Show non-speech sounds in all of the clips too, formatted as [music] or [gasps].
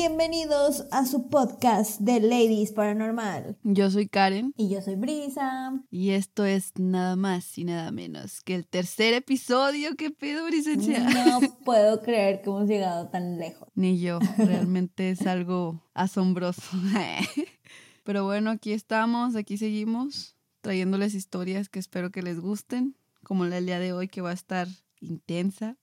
Bienvenidos a su podcast de Ladies Paranormal. Yo soy Karen. Y yo soy Brisa. Y esto es nada más y nada menos que el tercer episodio. ¿Qué pedo, Brisencia? No [laughs] puedo creer que hemos llegado tan lejos. Ni yo. [laughs] Realmente es algo asombroso. [laughs] Pero bueno, aquí estamos, aquí seguimos trayéndoles historias que espero que les gusten, como la del día de hoy que va a estar intensa.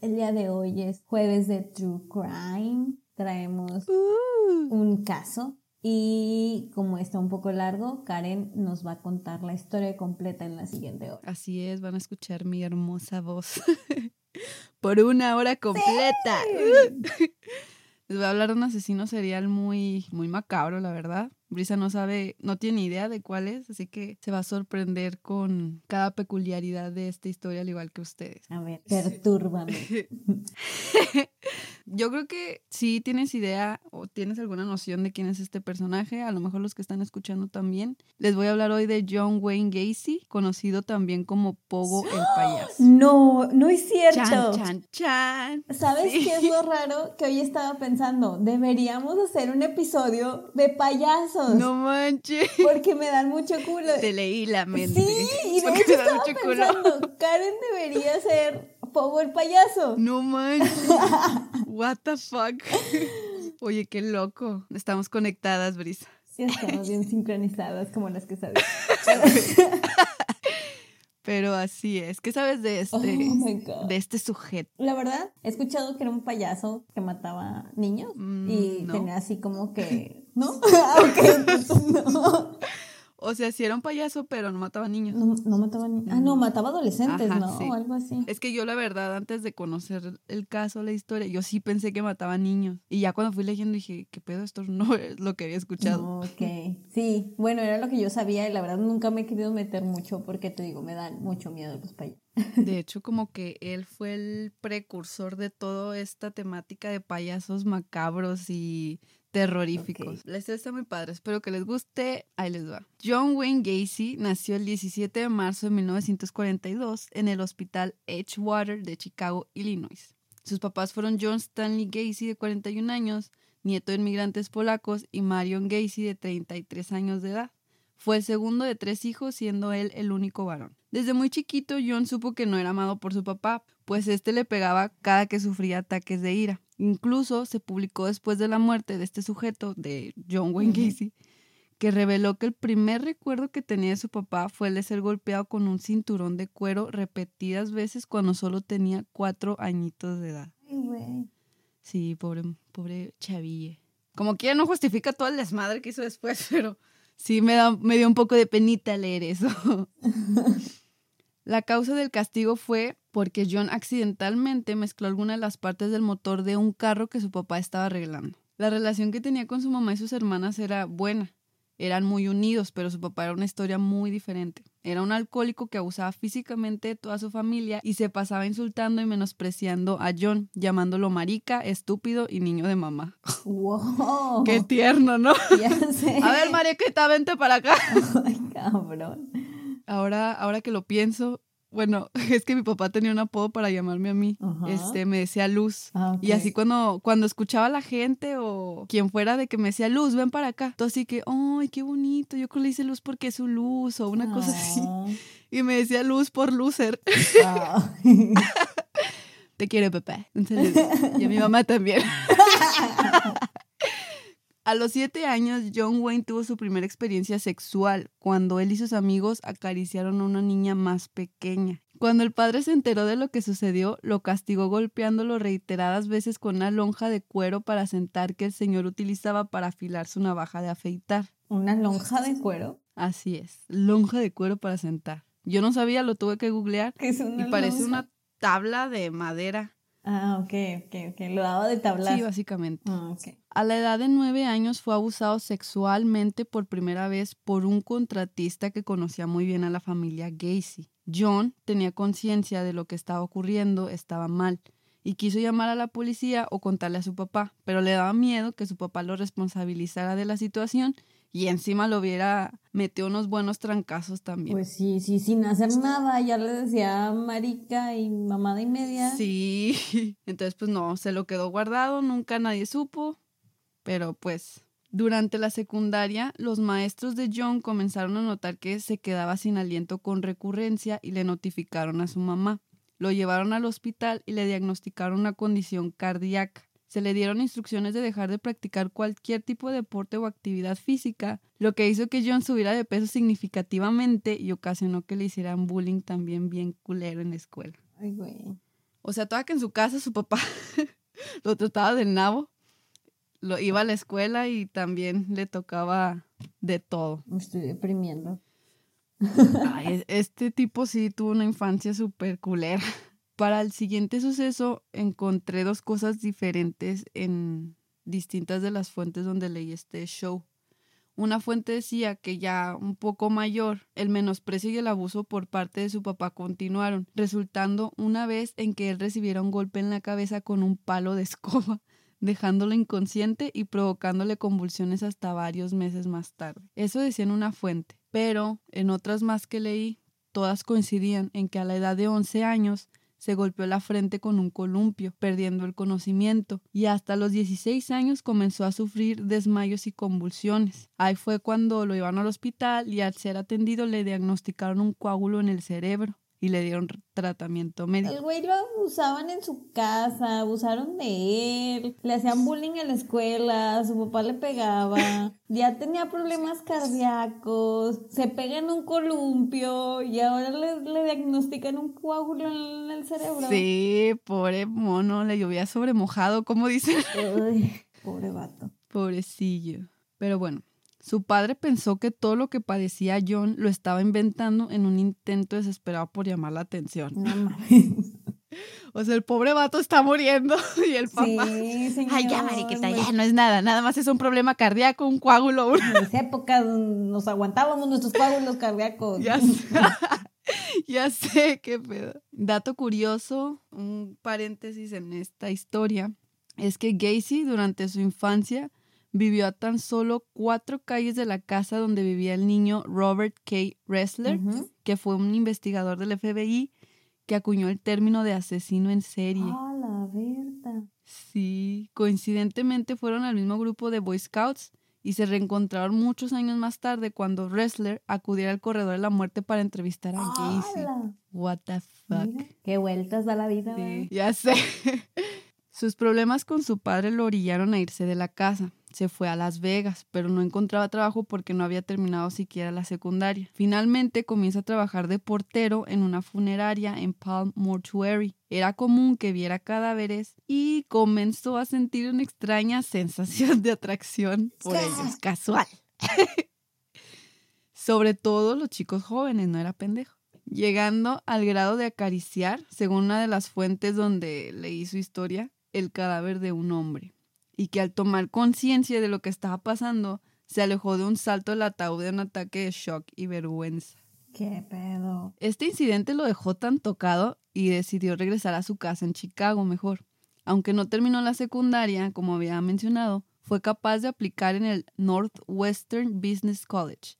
El día de hoy es jueves de True Crime traemos Uh. un caso y como está un poco largo, Karen nos va a contar la historia completa en la siguiente hora. Así es, van a escuchar mi hermosa voz [laughs] por una hora completa. [laughs] Les voy a hablar de un asesino serial muy, muy macabro, la verdad. Brisa no sabe, no tiene idea de cuál es, así que se va a sorprender con cada peculiaridad de esta historia, al igual que ustedes. A ver, pertúrbame. [laughs] Yo creo que si tienes idea o tienes alguna noción de quién es este personaje, a lo mejor los que están escuchando también. Les voy a hablar hoy de John Wayne Gacy, conocido también como Pogo el payaso. [gasps] No, no es cierto. Chan, chan, chan. ¿Sabes Sí. qué es lo raro? Que hoy estaba pensando, deberíamos hacer un episodio de payasos. No manches. Porque me dan mucho culo. Te leí la mente. Sí, y de hecho estaba mucho culo. pensando, Karen debería ser Pogo el payaso. No manches. [laughs] What the fuck. Oye, qué loco. Estamos conectadas, Brisa. Sí, estamos bien [laughs] sincronizadas como las que sabes. Pero así es. ¿Qué sabes de este, Oh de este sujeto? La verdad, he escuchado que era un payaso que mataba niños Mm, y no. tenía así como que. ¿No? Ah, [laughs] ok, entonces no. O sea, sí era un payaso, pero no mataba niños. No, no mataba niños. Ah, no, mataba adolescentes, Ajá, ¿no? sí. O algo así. Es que yo la verdad, antes de conocer el caso, la historia, yo sí pensé que mataba niños. Y ya cuando fui leyendo dije, ¿qué pedo? Esto no [laughs] es lo que había escuchado. Ok, sí. Bueno, era lo que yo sabía y la verdad nunca me he querido meter mucho porque te digo, me dan mucho miedo los payasos. [laughs] De hecho, como que él fue el precursor de toda esta temática de payasos macabros y terroríficos. Ok. La historia está muy padre, espero que les guste. Ahí les va. John Wayne Gacy nació el 17 de marzo de 1942 en el hospital Edgewater de Chicago, Illinois. Sus papás fueron John Stanley Gacy, de 41 años, nieto de inmigrantes polacos, y Marion Gacy, de 33 años de edad. Fue el segundo de tres hijos, siendo él el único varón. Desde muy chiquito, John supo que no era amado por su papá, pues este le pegaba cada que sufría ataques de ira. Incluso se publicó después de la muerte de este sujeto, de John Wayne. Gacy, que reveló que el primer recuerdo que tenía de su papá fue el de ser golpeado con un cinturón de cuero repetidas veces cuando solo tenía cuatro añitos de edad. Ay, güey. Sí, pobre, pobre chaville. Como que no justifica todo el desmadre que hizo después, [laughs] pero sí me, da, me dio un poco de penita leer eso. La causa del castigo fue porque John accidentalmente mezcló algunas de las partes del motor de un carro que su papá estaba arreglando. La relación que tenía con su mamá y sus hermanas era buena. Eran muy unidos, pero su papá era una historia muy diferente. Era un alcohólico que abusaba físicamente de toda su familia y se pasaba insultando y menospreciando a John, llamándolo marica, estúpido y niño de mamá. Wow. Qué tierno, ¿no? Ya sé. A ver, mariquita, vente para acá. Ay, cabrón. Ahora, ahora que lo pienso, bueno, [laughs] es que mi papá tenía un apodo para llamarme a mí. Ajá. Este, me decía Luz. Ah. Y así cuando, cuando escuchaba a la gente o quien fuera de que me decía Luz, ven para acá. Todo así que, ay, qué bonito. Yo creo que le hice Luz porque es su luz o una cosa así. Ah, [laughs] Y me decía Luz por loser. ah. [laughs] Te quiero, papá. Un saludo. Y a mi mamá también. A los siete años, John Wayne tuvo su primera experiencia sexual cuando él y sus amigos acariciaron a una niña más pequeña. Cuando el padre se enteró de lo que sucedió, lo castigó golpeándolo reiteradas veces con una lonja de cuero para sentar que el señor utilizaba para afilar su navaja de afeitar. Una lonja de cuero. Así es, lonja de cuero para sentar. Yo no sabía, lo tuve que googlear es una y parece lonja. una tabla de madera. Ah, ok, ok, ok. Lo daba de tablar. Sí, básicamente. Ah, ok. A la edad de nueve años fue abusado sexualmente por primera vez por un contratista que conocía muy bien a la familia Gacy. John tenía conciencia de lo que estaba ocurriendo, estaba mal, y quiso llamar a la policía o contarle a su papá, pero le daba miedo que su papá lo responsabilizara de la situación y encima lo hubiera metido unos buenos trancazos también. Pues sí, sí, sin hacer nada, ya le decía marica y mamada y media. Sí, [laughs] entonces pues no, se lo quedó guardado, nunca nadie supo Pero pues durante la secundaria, los maestros de John comenzaron a notar que se quedaba sin aliento con recurrencia y le notificaron a su mamá. Lo llevaron al hospital y le diagnosticaron una condición cardíaca. Se le dieron instrucciones de dejar de practicar cualquier tipo de deporte o actividad física, lo que hizo que John subiera de peso significativamente y ocasionó que le hicieran bullying también bien culero en la escuela. Ay, güey. O sea, toda que en su casa su papá [laughs] lo trataba de nabo, lo iba a la escuela y también le tocaba de todo. Me estoy deprimiendo. Ay, este tipo sí tuvo una infancia súper culera. Para el siguiente suceso encontré dos cosas diferentes en distintas de las fuentes donde leí este show. Una fuente decía que ya un poco mayor, el menosprecio y el abuso por parte de su papá continuaron, resultando una vez en que él recibiera un golpe en la cabeza con un palo de [laughs] escoba, dejándolo inconsciente y provocándole convulsiones hasta varios meses más tarde. Eso decía en una fuente, pero en otras más que leí, todas coincidían en que a la edad de 11 años se golpeó la frente con un columpio, perdiendo el conocimiento, y hasta los 16 años comenzó a sufrir desmayos y convulsiones. Ahí fue cuando lo iban al hospital y al ser atendido le diagnosticaron un coágulo en el cerebro y le dieron tratamiento médico. El güey lo abusaban en su casa, abusaron de él, le hacían bullying en la escuela, su papá le pegaba, [laughs] ya tenía problemas cardíacos, se pega en un columpio y ahora le, le diagnostican un coágulo en el cerebro. Sí, pobre mono, le llovía sobre mojado, como dicen. [laughs] Pobre vato. Pobrecillo. Pero bueno, su padre pensó que todo lo que padecía John lo estaba inventando en un intento desesperado por llamar la atención. No [laughs] mames. O sea, el pobre vato está muriendo [laughs] y el papá. Sí, señor. Ay, ya, mariquita, ya no es nada. Nada más es un problema cardíaco, un coágulo. En esa época nos aguantábamos nuestros coágulos cardíacos. Ya sé. [laughs] ya sé qué pedo. Dato curioso, un paréntesis en esta historia, es que Gacy durante su infancia vivió a tan solo cuatro calles de la casa donde vivía el niño Robert K. Ressler, que fue un investigador del FBI que acuñó el término de asesino en serie. Ah, la verdad. Sí, coincidentemente fueron al mismo grupo de Boy Scouts y se reencontraron muchos años más tarde cuando Wrestler acudiera al corredor de la muerte para entrevistar a. ¡Hala! What the fuck. Mira, qué vueltas da la vida, Sí, ya sé. [laughs] Sus problemas con su padre lo orillaron a irse de la casa. Se fue a Las Vegas, pero no encontraba trabajo porque no había terminado siquiera la secundaria. Finalmente comienza a trabajar de portero en una funeraria en Palm Mortuary. Era común que viera cadáveres y comenzó a sentir una extraña [laughs] sensación de atracción por ellos. Casual. [laughs] Sobre todo los chicos jóvenes, no era pendejo llegando al grado de acariciar, según una de las fuentes donde leí su historia, el cadáver de un hombre, y que al tomar conciencia de lo que estaba pasando, se alejó de un salto del ataúd de un ataque de shock y vergüenza. Qué pedo. Este incidente lo dejó tan tocado y decidió regresar a su casa en Chicago mejor. Aunque no terminó la secundaria, como había mencionado, fue capaz de aplicar en el Northwestern Business College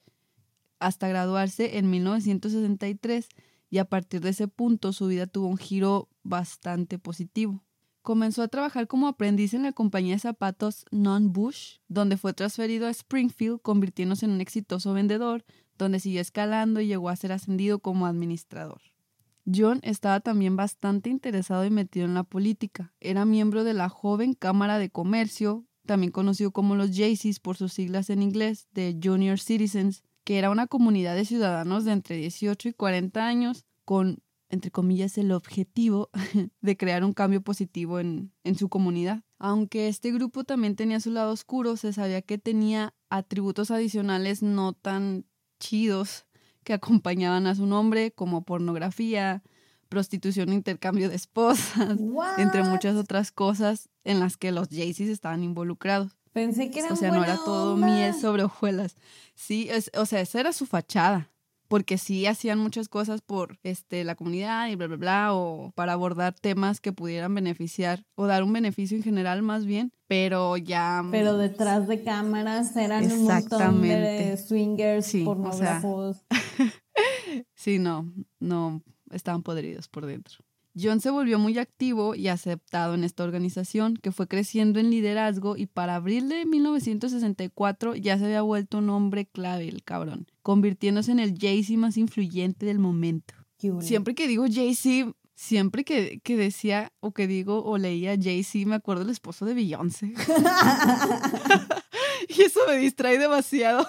hasta graduarse en 1963 y a partir de ese punto su vida tuvo un giro bastante positivo. Comenzó a trabajar como aprendiz en la compañía de zapatos Non-Bush, donde fue transferido a Springfield, convirtiéndose en un exitoso vendedor, donde siguió escalando y llegó a ser ascendido como administrador. John estaba también bastante interesado y metido en la política. Era miembro de la joven Cámara de Comercio, también conocido como los Jaycees por sus siglas en inglés, de Junior Citizens, que era una comunidad de ciudadanos de entre 18 y 40 años con, entre comillas, el objetivo [laughs] de crear un cambio positivo en, en su comunidad. Aunque este grupo también tenía su lado oscuro, se sabía que tenía atributos adicionales no tan chidos que acompañaban a su nombre, como pornografía, prostitución intercambio de esposas, entre muchas otras cosas en las que los Jaycees estaban involucrados. Pensé que era O sea, no era todo onda. miel sobre hojuelas. Sí, es- o sea, esa era su fachada. Porque sí hacían muchas cosas por este, la comunidad y bla, bla, bla, o para abordar temas que pudieran beneficiar o dar un beneficio en general más bien, pero ya... Pero detrás de cámaras eran un montón de swingers, Sí, o sea, pornógrafos. [laughs] Sí, no, no, estaban podridos por dentro. John se volvió muy activo y aceptado en esta organización, que fue creciendo en liderazgo y para abril de 1964 ya se había vuelto un hombre clave, el cabrón, convirtiéndose en el Jay-Z más influyente del momento. Siempre que digo Jay-Z, siempre que, que, decía o que digo o leía Jay-Z, me acuerdo del esposo de Beyoncé. [laughs] [laughs] y eso me distrae demasiado.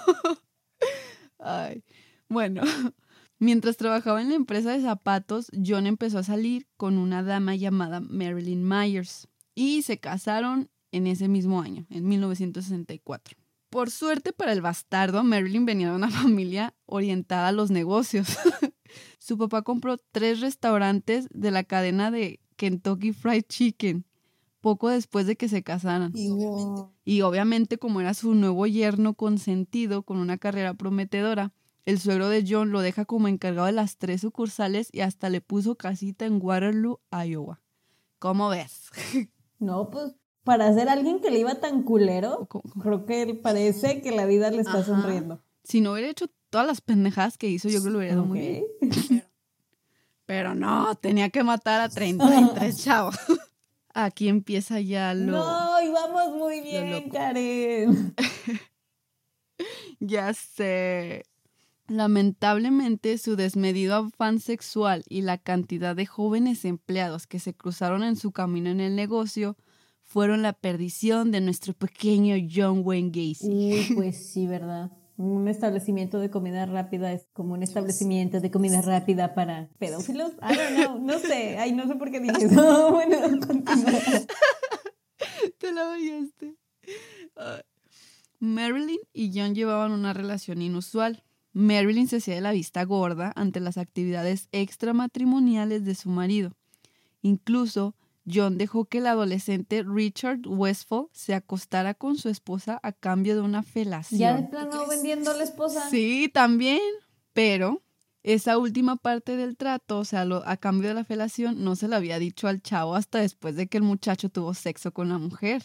[laughs] Ay, bueno. Mientras trabajaba en la empresa de zapatos, John empezó a salir con una dama llamada Marilyn Myers y se casaron en ese mismo año, en 1964. Por suerte para el bastardo, Marilyn venía de una [laughs] familia orientada a los negocios. [laughs] Su papá compró tres restaurantes de la cadena de Kentucky Fried Chicken poco después de que se casaran. Y obviamente, como era su nuevo yerno consentido con una carrera prometedora, el suegro de John lo deja como encargado de las tres sucursales y hasta le puso casita en Waterloo, Iowa. ¿Cómo ves? [laughs] No, pues para ser alguien que le iba tan culero, creo que parece que la vida le está sonriendo. Si no hubiera hecho todas las pendejadas que hizo, yo creo que lo hubiera dado muy bien. [laughs] Pero no, tenía que matar a [laughs] 33 chavos. Aquí empieza ya lo. No, y vamos muy bien, Karen. ya sé. Lamentablemente, su desmedido afán sexual y la cantidad de jóvenes empleados que se cruzaron en su camino en el negocio fueron la perdición de nuestro pequeño John Wayne Gacy. [laughs] pues sí, ¿verdad? Un establecimiento de comida rápida es como un establecimiento de comida rápida para pedófilos. I don't know, no sé. Ay, no sé por qué dije [laughs] eso. [laughs] bueno, continúa. Te la oíste. Marilyn y John llevaban una relación inusual. Marilyn se hacía de la vista gorda ante las actividades extramatrimoniales de su marido. Incluso John dejó que el adolescente Richard Westfall se acostara con su esposa a cambio de una felación. ¿Ya de plano vendiendo a la esposa? Sí, también. Pero esa última parte del trato, o sea, a cambio de la felación, no se la había dicho al chavo hasta después de que el muchacho tuvo sexo con la mujer.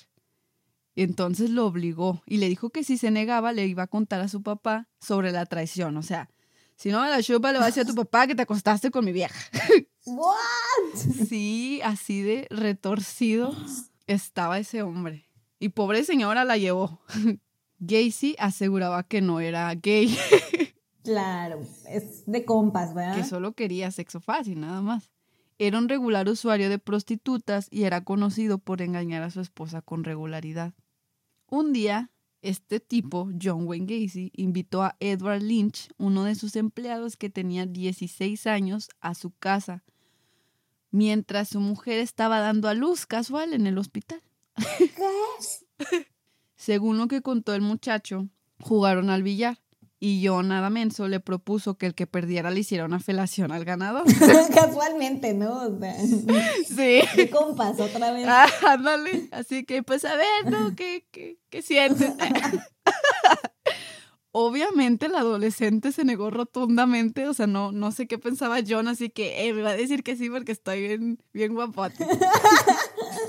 Entonces lo obligó y le dijo que si se negaba le iba a contar a su papá sobre la traición. O sea, si no me la chupa le va a decir a tu [laughs] papá que te acostaste con mi vieja. ¿What? [laughs] Sí, así de retorcido [gasps] estaba ese hombre. Y pobre señora la llevó. [laughs] Gacy aseguraba que no era gay. Claro, es de compas, ¿verdad? Que solo quería sexo fácil, nada más. Era un regular usuario de prostitutas y era conocido por engañar a su esposa con regularidad. Un día, este tipo, John Wayne Gacy, invitó a Edward Lynch, uno de sus empleados que tenía 16 años, a su casa, mientras su mujer estaba dando a luz casual en el hospital. ¿Qué? [laughs] Según lo que contó el muchacho, jugaron al billar y yo, nada menso, le propuso que el que perdiera le hiciera una felación al ganador. [laughs] Casualmente, ¿no? sí. De compas, otra vez. Ah, ándale. Así que, pues, a ver, ¿no? ¿Qué, qué, qué sientes? [laughs] Obviamente el adolescente se negó rotundamente, o sea, no, no sé qué pensaba John, así que eh, me va a decir que sí porque estoy bien, bien guapote.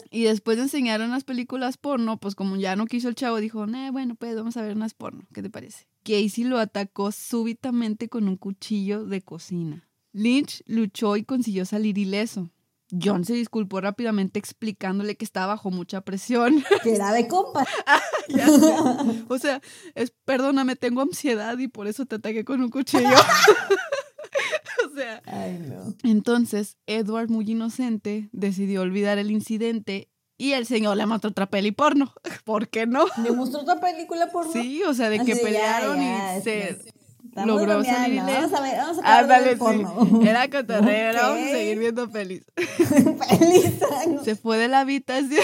y después de enseñar unas películas porno, pues como ya no quiso el chavo, dijo, eh, bueno, pues vamos a ver unas porno, ¿qué te parece? Casey lo atacó súbitamente con un cuchillo de cocina. Lynch luchó y consiguió salir ileso. John se disculpó rápidamente explicándole que estaba bajo mucha presión. [laughs] Que era de compa. [laughs] o sea, es, perdóname, tengo ansiedad y por eso te ataqué con un cuchillo. [laughs] o sea. Ay, no. Entonces, Edward, muy inocente, decidió olvidar el incidente y el señor le mostró otra peli porno. [laughs] ¿Por qué no? ¿Le mostró otra película porno? Sí, o sea, de que pelearon y se logró salir Vamos a ver, vamos a ver porno. [laughs] Era cotorreo, vamos a seguir viendo pelis. [laughs] pelis. Se fue de la habitación.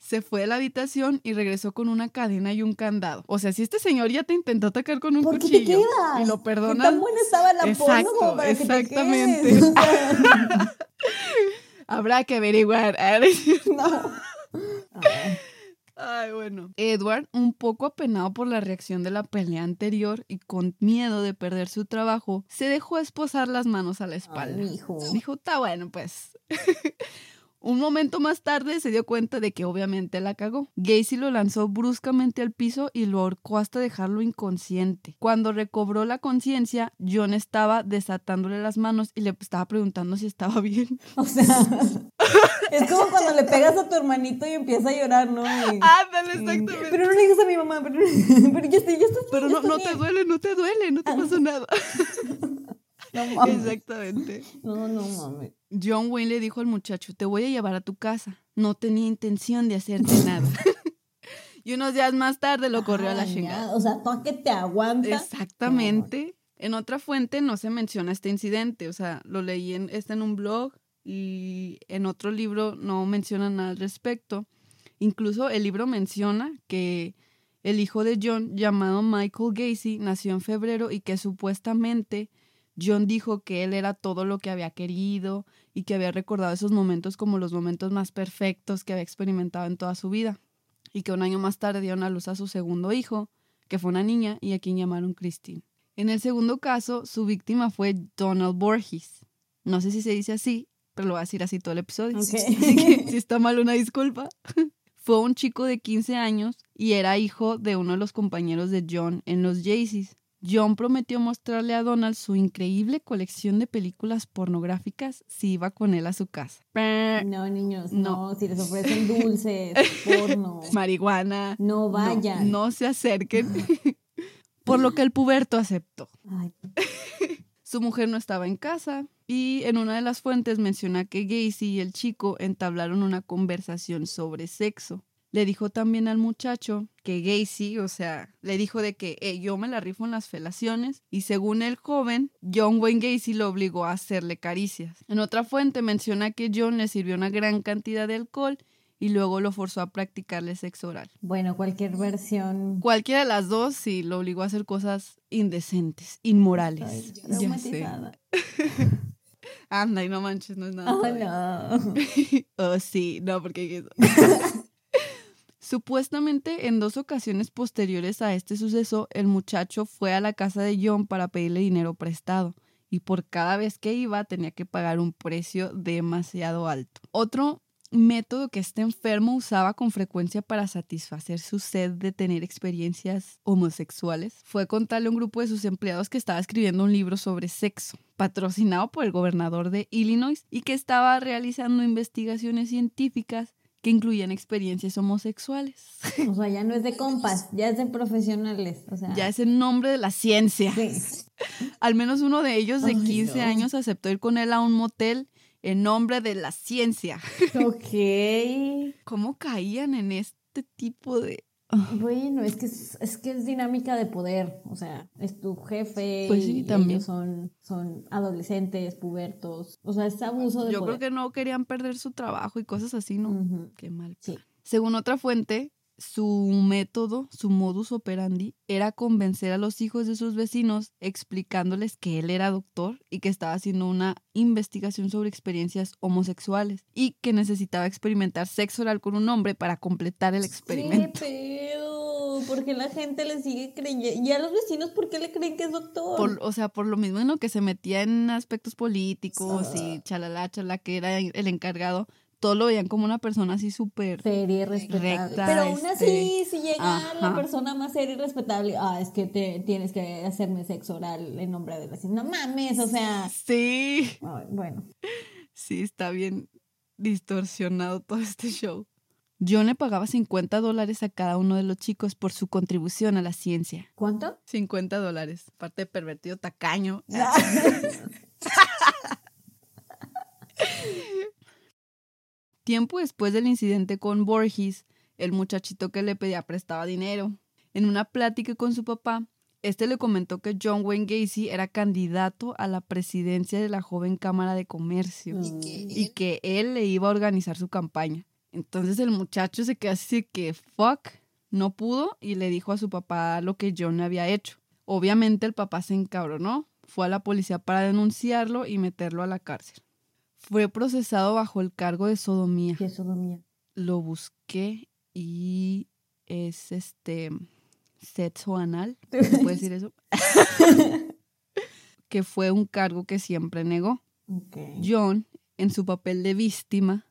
se fue de la habitación y regresó con una cadena y un candado. O sea, si este señor ya te intentó atacar con un ¿Por cuchillo qué te quedas? y lo perdonas. tan buena estaba la Exacto, porno como para exactamente. que te quedes? Habrá que averiguar. [laughs] no. Ay, bueno. Edward, un poco apenado por la reacción de la pelea anterior y con miedo de perder su trabajo, se dejó esposar las manos a la espalda. Ay, hijo. Dijo, está bueno, pues. Un momento más tarde se dio cuenta de que obviamente la cagó. Gacy lo lanzó bruscamente al piso y lo ahorcó hasta dejarlo inconsciente. Cuando recobró la conciencia, John estaba desatándole las manos y le estaba preguntando si estaba [laughs] bien. O sea, es como cuando le pegas a tu hermanito y empieza a llorar, ¿no? Y- Ándale, y- exactamente. Pero no le digas a mi mamá, pero, [laughs] pero ya estoy, ya estoy. Pero no, no te duele, no te duele, no te pasó nada. [laughs] [laughs] No mames. Exactamente. No, no mames. John Wayne le dijo al muchacho, te voy a llevar a tu casa. No tenía intención de hacerte [laughs] nada. y unos días más tarde lo corrió a la chingada. O sea, tú a que te aguantas. Exactamente. En otra fuente no se menciona este incidente, o sea, lo leí en, está en un blog y en otro libro no menciona nada al respecto. Incluso el libro menciona que el hijo de John, llamado Michael Gacy, nació en febrero y que supuestamente John dijo que él era todo lo que había querido y que había recordado esos momentos como los momentos más perfectos que había experimentado en toda su vida. Y que un año más tarde dieron a luz a su segundo hijo, que fue una niña y a quien llamaron Christine. En el segundo caso, su víctima fue Donald Borges. No sé si se dice así, pero lo voy a decir así todo el episodio. Que [laughs] si está mal, una disculpa. [laughs] Fue un chico de 15 años y era hijo de uno de los compañeros de John en los Jaycees. John prometió mostrarle a Donald su increíble colección de películas pornográficas si iba con él a su casa. No, niños, No. no. Si les ofrecen [laughs] dulces, porno, Marihuana. no No, vayan. no se acerquen. [laughs] Por lo que el puberto aceptó. Ay, [laughs] Su mujer no estaba en casa y en una de las fuentes menciona que Gacy y el chico entablaron una conversación sobre sexo. Le dijo también al muchacho que Gacy, o sea, le dijo de que "Eh, yo me la rifo en las felaciones y según el joven, John Wayne Gacy lo obligó a hacerle caricias. En otra fuente menciona que John le sirvió una gran cantidad de alcohol y luego lo forzó a practicarle sexo oral. bueno, cualquier versión. Cualquiera de las dos sí lo obligó a hacer cosas indecentes, inmorales. Ay, ya sé. [laughs] Anda, y no manches, no es nada. Padre. no. [laughs] oh, sí, no, porque. [laughs] Supuestamente, en dos ocasiones posteriores a este suceso, el muchacho fue a la casa de John para pedirle dinero prestado y por cada vez que iba tenía que pagar un precio demasiado alto. Otro método que este enfermo usaba con frecuencia para satisfacer su sed de tener experiencias homosexuales fue contarle a un grupo de sus empleados que estaba escribiendo un libro sobre sexo, patrocinado por el gobernador de Illinois y que estaba realizando investigaciones científicas que incluían experiencias homosexuales. O sea, ya no es de compas, ya es de profesionales. O sea, Ya es el nombre de la ciencia. sí. [laughs] Al menos uno de ellos de Ay, 15 no. años aceptó ir con él a un motel en nombre de la ciencia. Ok. [laughs] ¿Cómo caían en este tipo de... Bueno, es que es, es que es dinámica de poder. O sea, es tu jefe. Pues sí, y también. ellos son, son adolescentes, pubertos. O sea, es abuso de Yo poder. creo que no querían perder su trabajo y cosas así, ¿no? Ujú. Qué mal. Sí. Según otra fuente, su método, su modus operandi, era convencer a los hijos de sus vecinos explicándoles que él era doctor y que estaba haciendo una investigación sobre experiencias homosexuales y que necesitaba experimentar sexo oral con un hombre para completar el experimento. ¿Qué pedo? ¿Por qué la gente le sigue creyendo? ¿Y a los vecinos por qué le creen que es doctor? Por- o sea, por lo mismo en lo que se metía en aspectos políticos Ah. y chalala, chalala, que era el encargado, todo lo veían como una persona así súper Seria y respetable. Recta, Pero aún así, este, si llega la persona más seria y respetable, ah, es que te tienes que hacerme sexo oral en nombre de la No mames, o sea. Sí, ay, bueno. sí, está bien distorsionado todo este show. John le pagaba 50 dólares a cada uno de los chicos por su contribución a la ciencia. ¿Cuánto? 50 dólares, parte de pervertido tacaño. [laughs] [laughs] Tiempo después del incidente con Borges, el muchachito que le pedía prestaba dinero. En una plática con su papá, este le comentó que John Wayne Gacy era candidato a la presidencia de la joven Cámara de Comercio Mm. y que él le iba a organizar su campaña. Entonces el muchacho se quedó así que fuck, no pudo y le dijo a su papá lo que John había hecho. Obviamente el papá se encabronó, fue a la policía para denunciarlo y meterlo a la cárcel. Fue procesado bajo el cargo de sodomía. ¿Qué es sodomía? Lo busqué y es este sexo anal, ¿se puede [laughs] decir eso? [laughs] que fue un cargo que siempre negó. Ok. John, en su papel de víctima,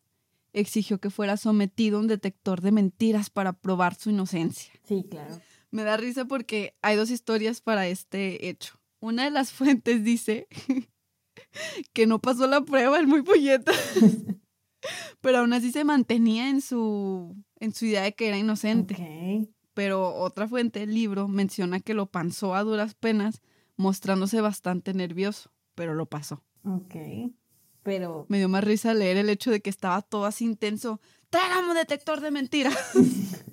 exigió que fuera sometido a un detector de mentiras para probar su inocencia. Sí, claro. Me da risa porque hay dos historias para este hecho. Una de las [laughs] fuentes dice [laughs] que no pasó la prueba, el muy puñeta. [laughs] Pero aún así se mantenía en su, en su idea de que era inocente. Pero otra fuente del libro menciona que lo pasó a duras penas, mostrándose bastante nervioso, pero lo pasó. Ok. Pero. Me dio más risa leer el hecho de que estaba todo así intenso. ¡Tráigame un detector de mentiras! [laughs]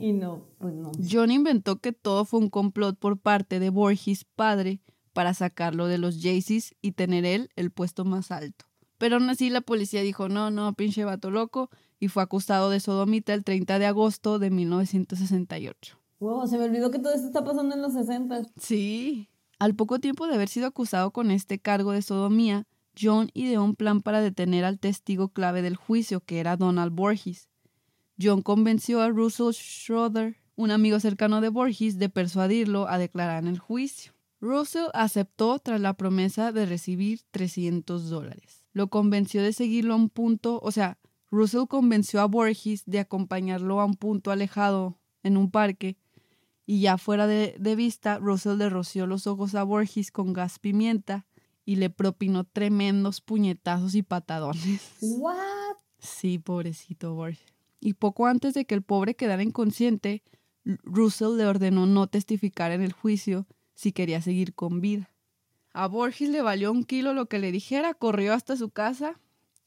Y no, pues no. John inventó que todo fue un complot por parte de Borges padre para sacarlo de los Jaycees y tener él el puesto más alto. Pero aún así la policía dijo, no, no, pinche vato loco, y fue acusado de sodomita el 30 de agosto de 1968. Wow, se me olvidó que todo esto está pasando en los 60. Sí. Al poco tiempo de haber sido acusado con este cargo de sodomía, John ideó un plan para detener al testigo clave del juicio, que era Donald Borges. John convenció a Russell Schroeder, un amigo cercano de Borges, de persuadirlo a declarar en el juicio. Russell aceptó tras la promesa de recibir 300 dólares. Lo convenció de seguirlo a un punto, o sea, Russell convenció a Borges de acompañarlo a un punto alejado en un parque y ya fuera de, de vista, Russell le roció los ojos a Borges con gas pimienta y le propinó tremendos puñetazos y patadones. ¿What? Sí, pobrecito Borges. Y poco antes de que el pobre quedara inconsciente, Russell le ordenó no testificar en el juicio si quería seguir con vida. A Borges le valió un kilo lo que le dijera, corrió hasta su casa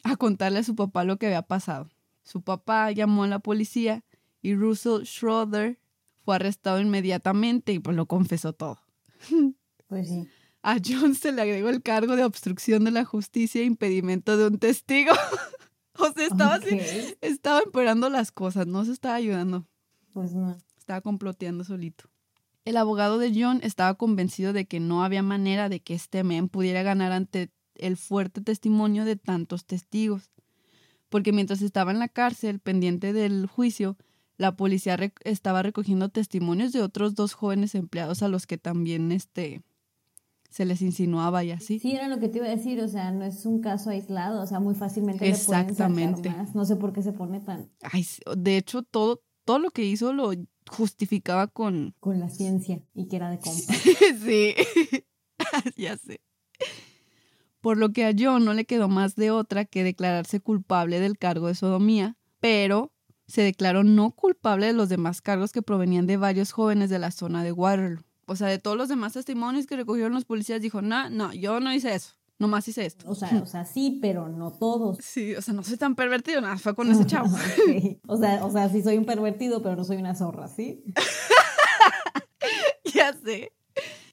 a contarle a su papá lo que había pasado. Su papá llamó a la policía y Russell Schroeder fue arrestado inmediatamente y pues lo confesó todo. [laughs] Pues sí. A John se le agregó el cargo de obstrucción de la justicia e impedimento de un testigo. [laughs] o sea, estaba así, estaba empeorando las cosas, no se estaba ayudando, Pues no. estaba comploteando solito. El abogado de John estaba convencido de que no había manera de que este men pudiera ganar ante el fuerte testimonio de tantos testigos, porque mientras estaba en la cárcel pendiente del juicio, la policía rec- estaba recogiendo testimonios de otros dos jóvenes empleados a los que también este se les insinuaba y así. Sí, era lo que te iba a decir, o sea, no es un caso aislado, o sea, muy fácilmente le pueden Exactamente. sacar más. No sé por qué se pone tan Ay, de hecho todo todo lo que hizo lo justificaba con con la ciencia y que era de compa. sí, [laughs] [laughs] ya sé. Por lo que a John no le quedó más de otra que declararse culpable del cargo de sodomía, pero se declaró no culpable de los demás cargos que provenían de varios jóvenes de la zona de Waterloo. O sea, de todos los demás testimonios que recogieron los policías, dijo, no, no, yo no hice eso, nomás hice esto. O sea, o sea, sí, pero no todos. Sí, o sea, no soy tan pervertido, nada, fue con ese chavo. [laughs] Ok. O sea, o sea, sí soy un pervertido, pero no soy una zorra, ¿sí? [laughs] ya sé.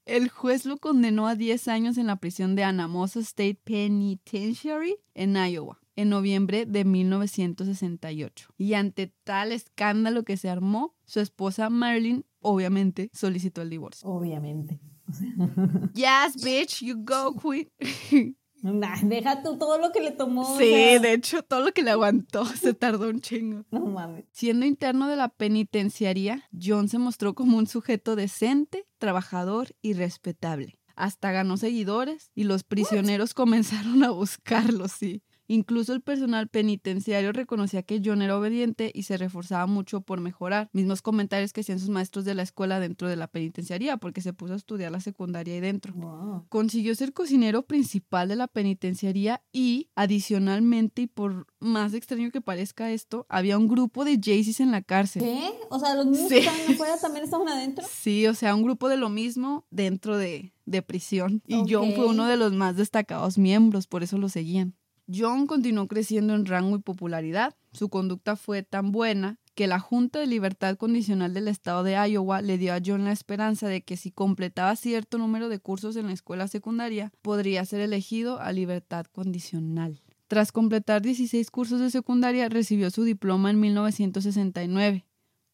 El juez lo condenó a 10 años en la prisión de Anamosa State Penitentiary en Iowa en noviembre de 1968. Y ante tal escándalo que se armó, su esposa Marilyn obviamente solicitó el divorcio. Obviamente. [laughs] Yes, bitch, you go, queen. [laughs] Nah, deja tú todo lo que le tomó. o Sí, sea, de hecho, todo lo que le aguantó [laughs] se tardó un chingo. No mames. Siendo interno de la penitenciaría, John se mostró como un sujeto decente, trabajador y respetable. Hasta ganó seguidores y los prisioneros comenzaron a buscarlo, sí. Incluso el personal penitenciario reconocía que John era obediente y se reforzaba mucho por mejorar. Mismos comentarios que hacían sus maestros de la escuela dentro de la penitenciaría, porque se puso a estudiar la secundaria ahí dentro. Wow. Consiguió ser cocinero principal de la penitenciaría y, adicionalmente, y por más extraño que parezca esto, había un grupo de Jaycees en la cárcel. ¿Qué? O sea, los mismos Sí. que estaban afuera también estaban adentro. [laughs] Sí, o sea, un grupo de lo mismo dentro de, de prisión. Y John fue uno de los más destacados miembros, por eso lo seguían. John continuó creciendo en rango y popularidad. Su conducta fue tan buena que la Junta de Libertad Condicional del Estado de Iowa le dio a John la esperanza de que si completaba cierto número de cursos en la escuela secundaria, podría ser elegido a libertad condicional. Tras completar 16 cursos de secundaria, recibió su diploma en 1969.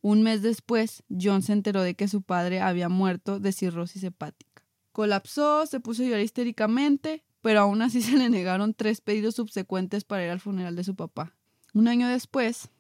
Un mes después, John se enteró de que su padre había muerto de cirrosis hepática. Colapsó, se puso a llorar histéricamente, pero aún así [laughs] se le negaron tres pedidos subsecuentes para ir al funeral de su papá. Un año después,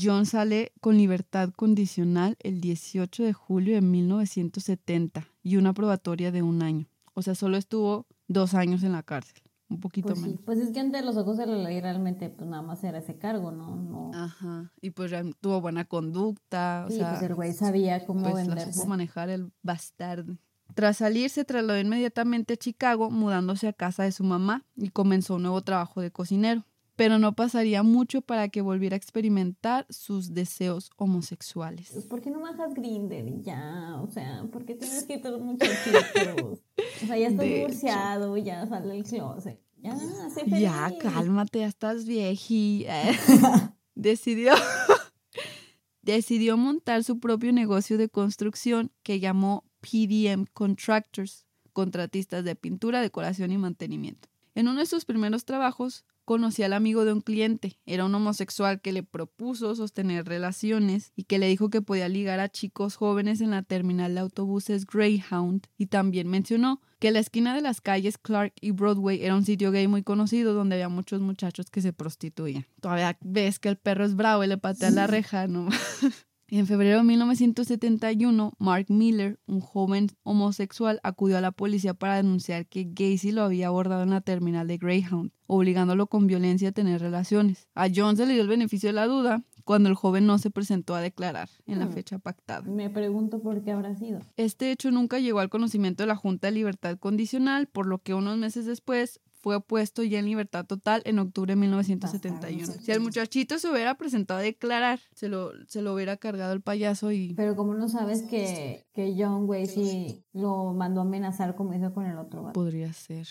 John sale con libertad condicional el 18 de julio de 1970 y una probatoria de un año. O sea, solo estuvo dos años en la cárcel. un poquito Pues, sí. menos. pues es que ante los ojos de la ley realmente pues nada más era ese cargo, ¿no? no Ajá, y pues tuvo buena conducta, o sí, sea, pues el güey sabía cómo pues la venderse. supo manejar el bastardo. Tras salir, se trasladó inmediatamente a Chicago, mudándose a casa de su mamá y comenzó un nuevo trabajo de cocinero. Pero no pasaría mucho para que volviera a experimentar sus deseos homosexuales. Pues, ¿Por qué no bajas Grinder ya? O sea, ¿por qué tienes que los muchachitos? O sea, ya estás divorciado, ya sale del closet. Ya, sé feliz. Ya, cálmate, ya estás vieji. [laughs] Decidió. [laughs] Decidió montar su propio negocio de construcción que llamó PDM Contractors, contratistas de pintura, decoración y mantenimiento. En uno de sus primeros trabajos, conocí al amigo de un cliente. Era un homosexual que le propuso sostener relaciones y que le dijo que podía ligar a chicos jóvenes en la terminal de autobuses Greyhound. Y también mencionó que la esquina de las calles Clark y Broadway era un sitio gay muy conocido donde había muchos muchachos que se prostituían. Todavía ves que el perro es bravo y le patea la reja, ¿no? [laughs] En febrero de 1971, Mark Miller, un joven homosexual, acudió a la policía para denunciar que Gacy lo había abordado en la terminal de Greyhound, obligándolo con violencia a tener relaciones. A John se le dio el beneficio de la duda cuando el joven no se presentó a declarar en la Hmm. fecha pactada. Me pregunto por qué habrá sido. Este hecho nunca llegó al conocimiento de la Junta de Libertad Condicional, por lo que unos meses después fue puesto ya en libertad total en octubre de 1971. Bastardo. Si el muchachito se hubiera presentado a declarar, se lo, se lo hubiera cargado el payaso y... Pero como no sabes que, que John Wasey lo mandó a amenazar como hizo con el otro vato? Podría ser.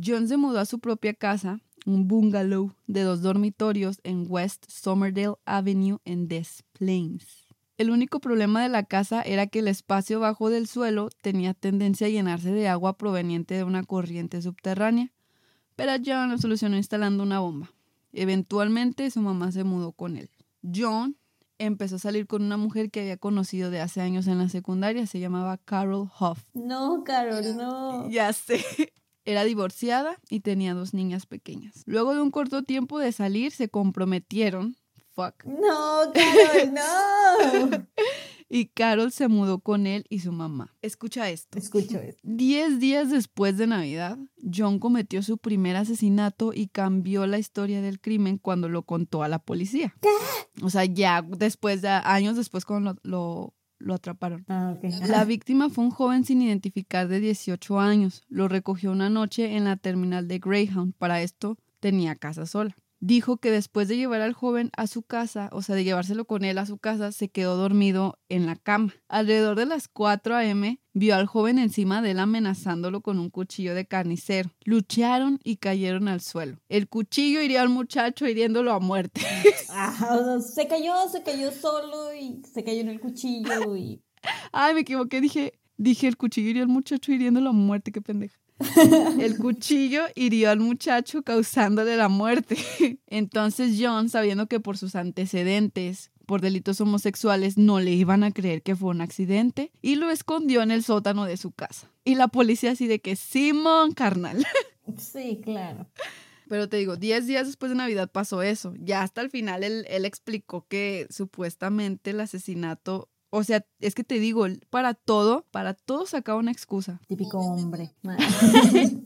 John se mudó a su propia casa, un bungalow de dos dormitorios en West Somerdale Avenue en Des Plaines. El único problema de la casa era que el espacio bajo del suelo tenía tendencia a llenarse de agua proveniente de una corriente subterránea, pero John lo solucionó instalando una bomba. Eventualmente su mamá se mudó con él. John empezó a salir con una mujer que había conocido de hace años en la secundaria, se llamaba Carol Huff. No, Carol, no. Ya sé. Era divorciada y tenía dos niñas pequeñas. Luego de un corto tiempo de salir, se comprometieron. Fuck. No, Carol, no. [laughs] Y Carol se mudó con él y su mamá. Escucha esto. Escucho esto. Diez días después de Navidad, John cometió su primer asesinato y cambió la historia del crimen cuando lo contó a la policía. O sea, ya después, de, años después, cuando lo, lo, lo atraparon. Ah. La víctima fue un joven sin identificar de 18 años. Lo recogió una noche en la terminal de Greyhound. Para esto tenía casa sola. Dijo que después de llevar al joven a su casa, o sea, de llevárselo con él a su casa, se quedó dormido en la cama. Alrededor de las 4 a.m., vio al joven encima de él amenazándolo con un cuchillo de carnicero. Lucharon y cayeron al suelo. El cuchillo hirió al muchacho hiriéndolo a muerte. [laughs] Ah, o sea, se cayó, se cayó solo y se cayó en el cuchillo y... Ay, me equivoqué, dije, dije el cuchillo hirió al muchacho hiriéndolo a muerte, qué pendeja. [laughs] El cuchillo hirió al muchacho causándole la muerte. [laughs] Entonces John, sabiendo que por sus antecedentes por delitos homosexuales no le iban a creer que fue un accidente y lo escondió en el sótano de su casa. Y la policía así de que Simón, carnal. [laughs] Sí, claro. Pero te digo, 10 días después de Navidad pasó eso. Ya hasta el final él, él explicó que supuestamente el asesinato, o sea, es que te digo, para todo, para todo sacaba una excusa. Típico hombre. [laughs]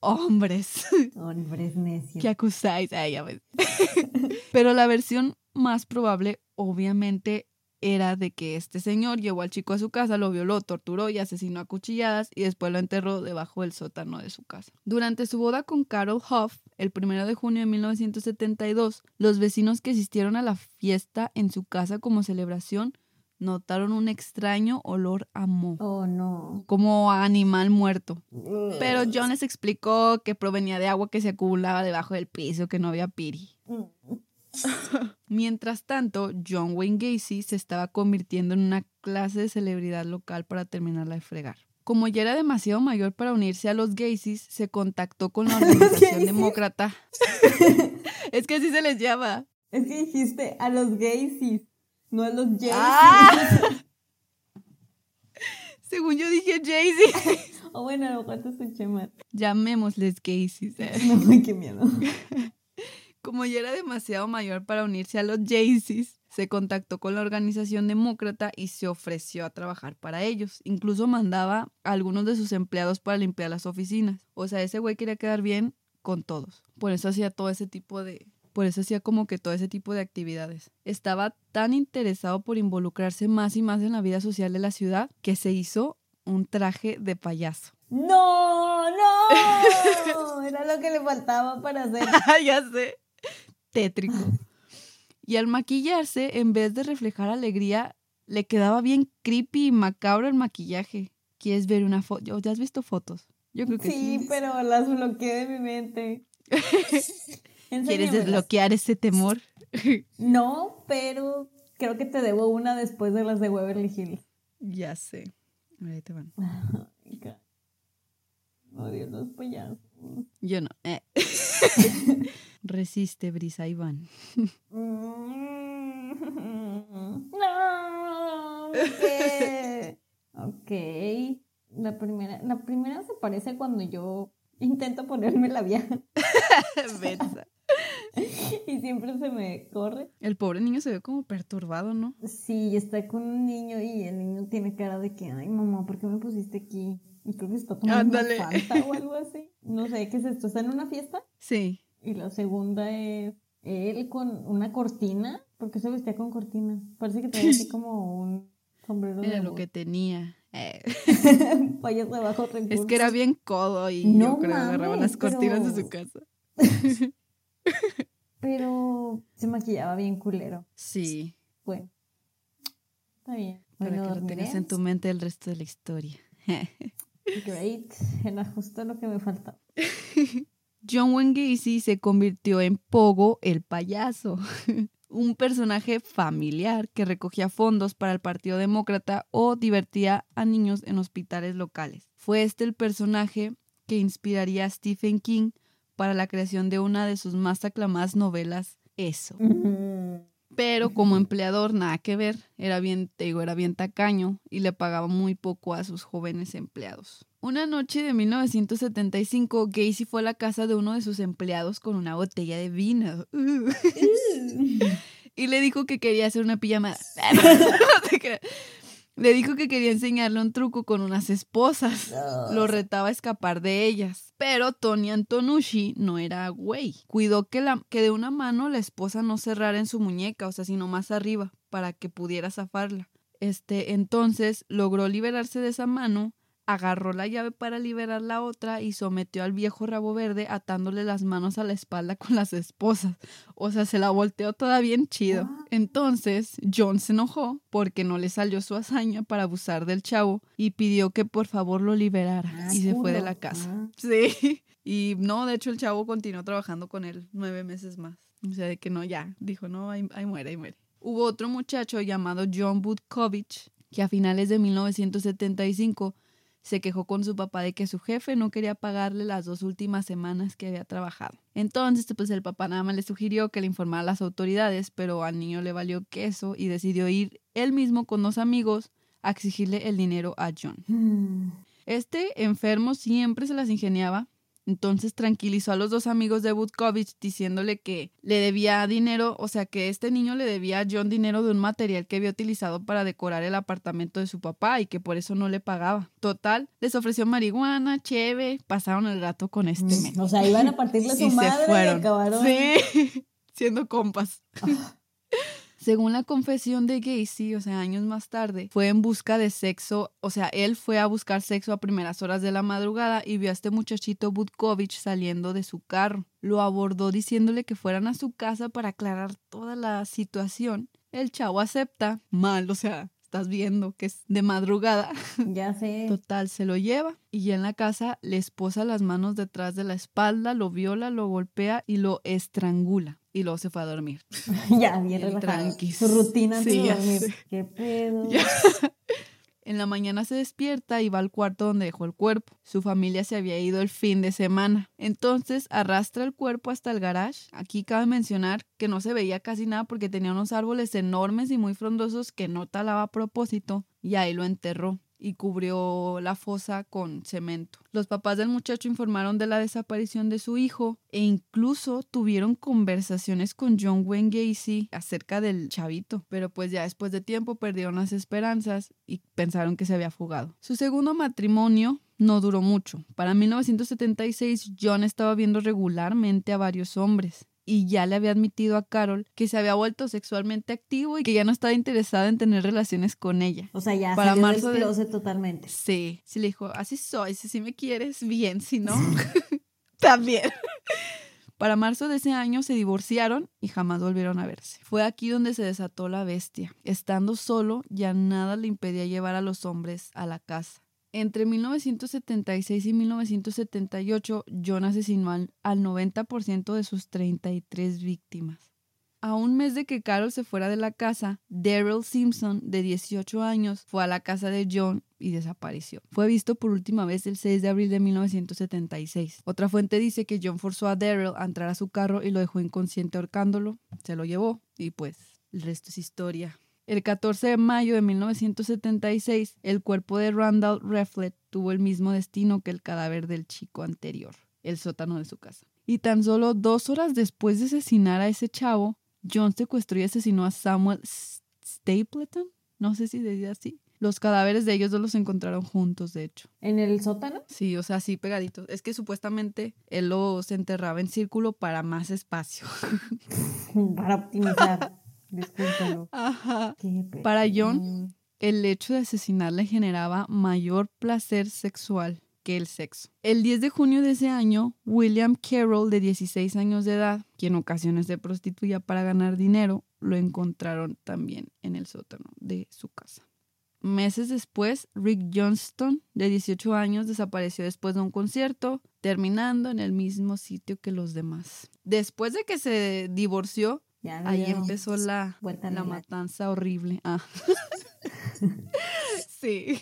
Hombres, Hombres necios. que acusáis a ella. ves. [laughs] Pero la versión más probable, obviamente, era de que este señor llevó al chico a su casa, lo violó, torturó y asesinó a cuchilladas y después lo enterró debajo del sótano de su casa. Durante su boda con Carol Huff, el 1 de junio de 1972, los vecinos que asistieron a la fiesta en su casa como celebración notaron un extraño olor a moho, Oh, no. como a animal muerto. Pero John les explicó que provenía de agua que se acumulaba debajo del piso, que no había piri. [laughs] Mientras tanto, John Wayne Gacy se estaba convirtiendo en una clase de celebridad local para terminarla de fregar. Como ya era demasiado mayor para unirse a los Gacy's, se contactó con la [laughs] organización Gacy's? demócrata. [laughs] es que así se les llama. Es que dijiste a los gaysies, no a los Jaycees. ¡Ah! [laughs] Según yo dije Jay-Z. [laughs] O bueno, a lo mejor te escuché mal. Llamémosles eh. [laughs] No, qué miedo. Como ya era demasiado mayor para unirse a los Jaycees, se contactó con la organización demócrata y se ofreció a trabajar para ellos. Incluso mandaba a algunos de sus empleados para limpiar las oficinas. O sea, ese güey quería quedar bien con todos. Por eso hacía todo ese tipo de, por eso hacía como que todo ese tipo de actividades. Estaba tan interesado por involucrarse más y más en la vida social de la ciudad que se hizo un traje de payaso. [laughs] No, no. [laughs] Era lo que le faltaba para hacer. ya sé. Tétrico. Y al maquillarse, en vez de reflejar alegría, le quedaba bien creepy y macabro el maquillaje. ¿Quieres ver una foto? ¿Ya has visto fotos? Yo creo que sí. Sí, pero las bloqueé de mi mente. [laughs] ¿Quieres desbloquear ese temor? [laughs] No, pero creo que te debo una después de las de Waverly Hills. ya sé. Ahí te van. [laughs] Odio los payasos. Yo no. Eh. [laughs] Resiste, Brisa Iván. No, ¿por qué? Ok. La primera, la primera se parece cuando yo intento ponerme labial Betsa. [laughs] y siempre se me corre. El pobre niño se ve como perturbado, ¿no? Sí, está con un niño y el niño tiene cara de que, ay mamá, ¿por qué me pusiste aquí? Y creo que está tomando Ándale. una Fanta o algo así. [laughs] No sé, ¿qué es esto? ¿Está en una fiesta? Sí. Y la segunda es él con una cortina. ¿Por qué se vestía con cortinas? Parece que traía así [laughs] como un sombrero de Era lo voz. que tenía. Eh. De bajo Es que era bien codo y No yo creo que agarraba mames, las cortinas de su casa. Pero se maquillaba bien culero. Sí. Bueno, está bien. Para Bueno, que lo tengas en tu mente el resto de la historia. Great. [laughs] Era justo lo que me faltaba. John Wayne Gacy se convirtió en Pogo el payaso, [laughs] un personaje familiar que recogía fondos para el Partido Demócrata o divertía a niños en hospitales locales. Fue este el personaje que inspiraría a Stephen King para la creación de una de sus más aclamadas novelas, Eso. Pero como empleador, nada que ver. Era bien, te digo, era bien tacaño y le pagaba muy poco a sus jóvenes empleados. Una noche de 1975, Gacy fue a la casa de uno de sus empleados con una botella de vino. Uh. [laughs] y le dijo que quería hacer una pijamada. [laughs] [laughs] No te creas. Le dijo que quería enseñarle un truco con unas esposas. Lo retaba a escapar de ellas. Pero Tony Antonucci no era güey. Cuidó que, la, que de una mano la esposa no cerrara en su muñeca, o sea, sino más arriba, para que pudiera zafarla. Este, entonces logró liberarse de esa mano, agarró la llave para liberar la otra y sometió al viejo rabo verde atándole las manos a la espalda con las esposas. O sea, se la volteó toda bien chido. Entonces, John se enojó porque no le salió su hazaña para abusar del chavo y pidió que por favor lo liberara Ah, y se fue de la casa. Ah. Sí. Y no, de hecho el chavo continuó trabajando con él nueve meses más. O sea, de que no, ya. Dijo, no, ahí, ahí muere, ahí muere. Hubo otro muchacho llamado John Budkovich que a finales de 1975 se quejó con su papá de que su jefe no quería pagarle las dos últimas semanas que había trabajado. Entonces, pues el papá nada más le sugirió que le informara a las autoridades, pero al niño le valió queso y decidió ir él mismo con dos amigos a exigirle el dinero a John. Mm. Este enfermo siempre se las ingeniaba, entonces tranquilizó a los dos amigos de Budkovich diciéndole que le debía dinero, o sea que este niño le debía a John dinero de un material que había utilizado para decorar el apartamento de su papá y que por eso no le pagaba. Total, les ofreció marihuana, cheve, pasaron el rato con este men. O sea, iban a partirle [laughs] su Y se madre y fueron. acabaron. Sí, [laughs] siendo compas. Según la confesión de Gacy, o sea, años más tarde, fue en busca de sexo, o sea, él fue a buscar sexo a primeras horas de la madrugada y vio a este muchachito Budkovich saliendo de su carro. Lo abordó diciéndole que fueran a su casa para aclarar toda la situación. El chavo acepta, mal, o sea, estás viendo que es de madrugada. [laughs] Ya sé. Total, se lo lleva y ya en la casa le esposa las manos detrás de la espalda, lo viola, lo golpea y lo estrangula. Y luego se fue a dormir. [laughs] ya, bien El relajado. tranquis. Su rutina Sí, dormir. sé. ¿Qué pedo? Ya. [laughs] En la mañana se despierta y va al cuarto donde dejó el cuerpo. Su familia se había ido el fin de semana. Entonces arrastra el cuerpo hasta el garage. Aquí cabe mencionar que no se veía casi nada porque tenía unos árboles enormes y muy frondosos que no talaba a propósito y ahí lo enterró. Y cubrió la fosa con cemento. Los papás del muchacho informaron de la desaparición de su hijo e incluso tuvieron conversaciones con John Wayne Gacy acerca del chavito, pero pues ya después de tiempo perdieron las esperanzas y pensaron que se había fugado. Su segundo matrimonio no duró mucho. Para 1976 John estaba viendo regularmente a varios hombres y ya le había admitido a Carol que se había vuelto sexualmente activo y que ya no estaba interesado en tener relaciones con ella. O sea, ya para marzo del closet totalmente. Sí, sí le dijo, así soy, si me quieres, bien, si no, [laughs] también. [laughs] Para marzo de ese año se divorciaron y jamás volvieron a verse. Fue aquí donde se desató la bestia. Estando solo, ya nada le impedía llevar a los hombres a la casa. Entre 1976 y 1978, John asesinó al, 90% de sus 33 víctimas. A un mes de que Carol se fuera de la casa, Daryl Simpson, de 18 años, fue a la casa de John y desapareció. Fue visto por última vez el 6 de abril de 1976. Otra fuente dice que John forzó a Daryl a entrar a su carro y lo dejó inconsciente ahorcándolo. Se lo llevó y pues el resto es historia. El 14 de mayo de 1976, el cuerpo de Randall Reflet tuvo el mismo destino que el cadáver del chico anterior, el sótano de su casa. Y tan solo dos horas después de asesinar a ese chavo, John secuestró y asesinó a Samuel Stapleton. No sé si decía así. Los cadáveres de ellos dos los encontraron juntos, de hecho. ¿En el sótano? Sí, o sea, sí, pegaditos. Es que supuestamente él los enterraba en círculo para más espacio. [laughs] para optimizar. Para John, el hecho de asesinar le generaba mayor placer sexual que el sexo. El 10 de junio de ese año, William Carroll, de 16 años de edad, quien en ocasiones se prostituía para ganar dinero, lo encontraron también en el sótano de su casa. Meses después, Rick Johnston, de 18 años, desapareció después de un concierto, terminando en el mismo sitio que los demás. Después de que se divorció, Ahí empezó la, la matanza horrible. Ah. [laughs] sí.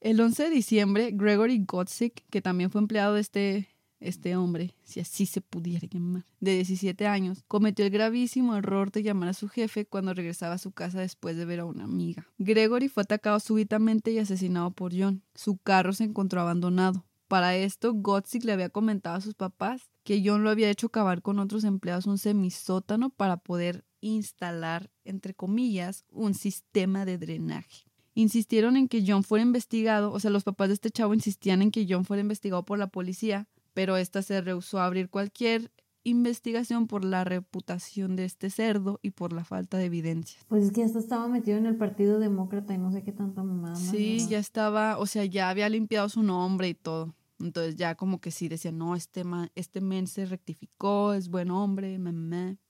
El 11 de diciembre, Gregory Gotzik, que también fue empleado de este, este hombre, si así se pudiera llamar, de 17 años, cometió el gravísimo error de llamar a su jefe cuando regresaba a su casa después de ver a una amiga. Gregory fue atacado súbitamente y asesinado por John. Su carro se encontró abandonado. Para esto, Gotzik le había comentado a sus papás que John lo había hecho cavar con otros empleados un semisótano para poder instalar, entre comillas, un sistema de drenaje. Insistieron en que John fuera investigado, o sea, los papás de este chavo insistían en que John fuera investigado por la policía, pero ésta se rehusó a abrir cualquier investigación por la reputación de este cerdo y por la falta de evidencias. Pues es que hasta estaba metido en el Partido Demócrata y no sé qué tanta mamá. Sí, ya estaba, o sea, ya había limpiado su nombre y todo. Entonces ya como que sí decían, no, este, este men se rectificó, es buen hombre,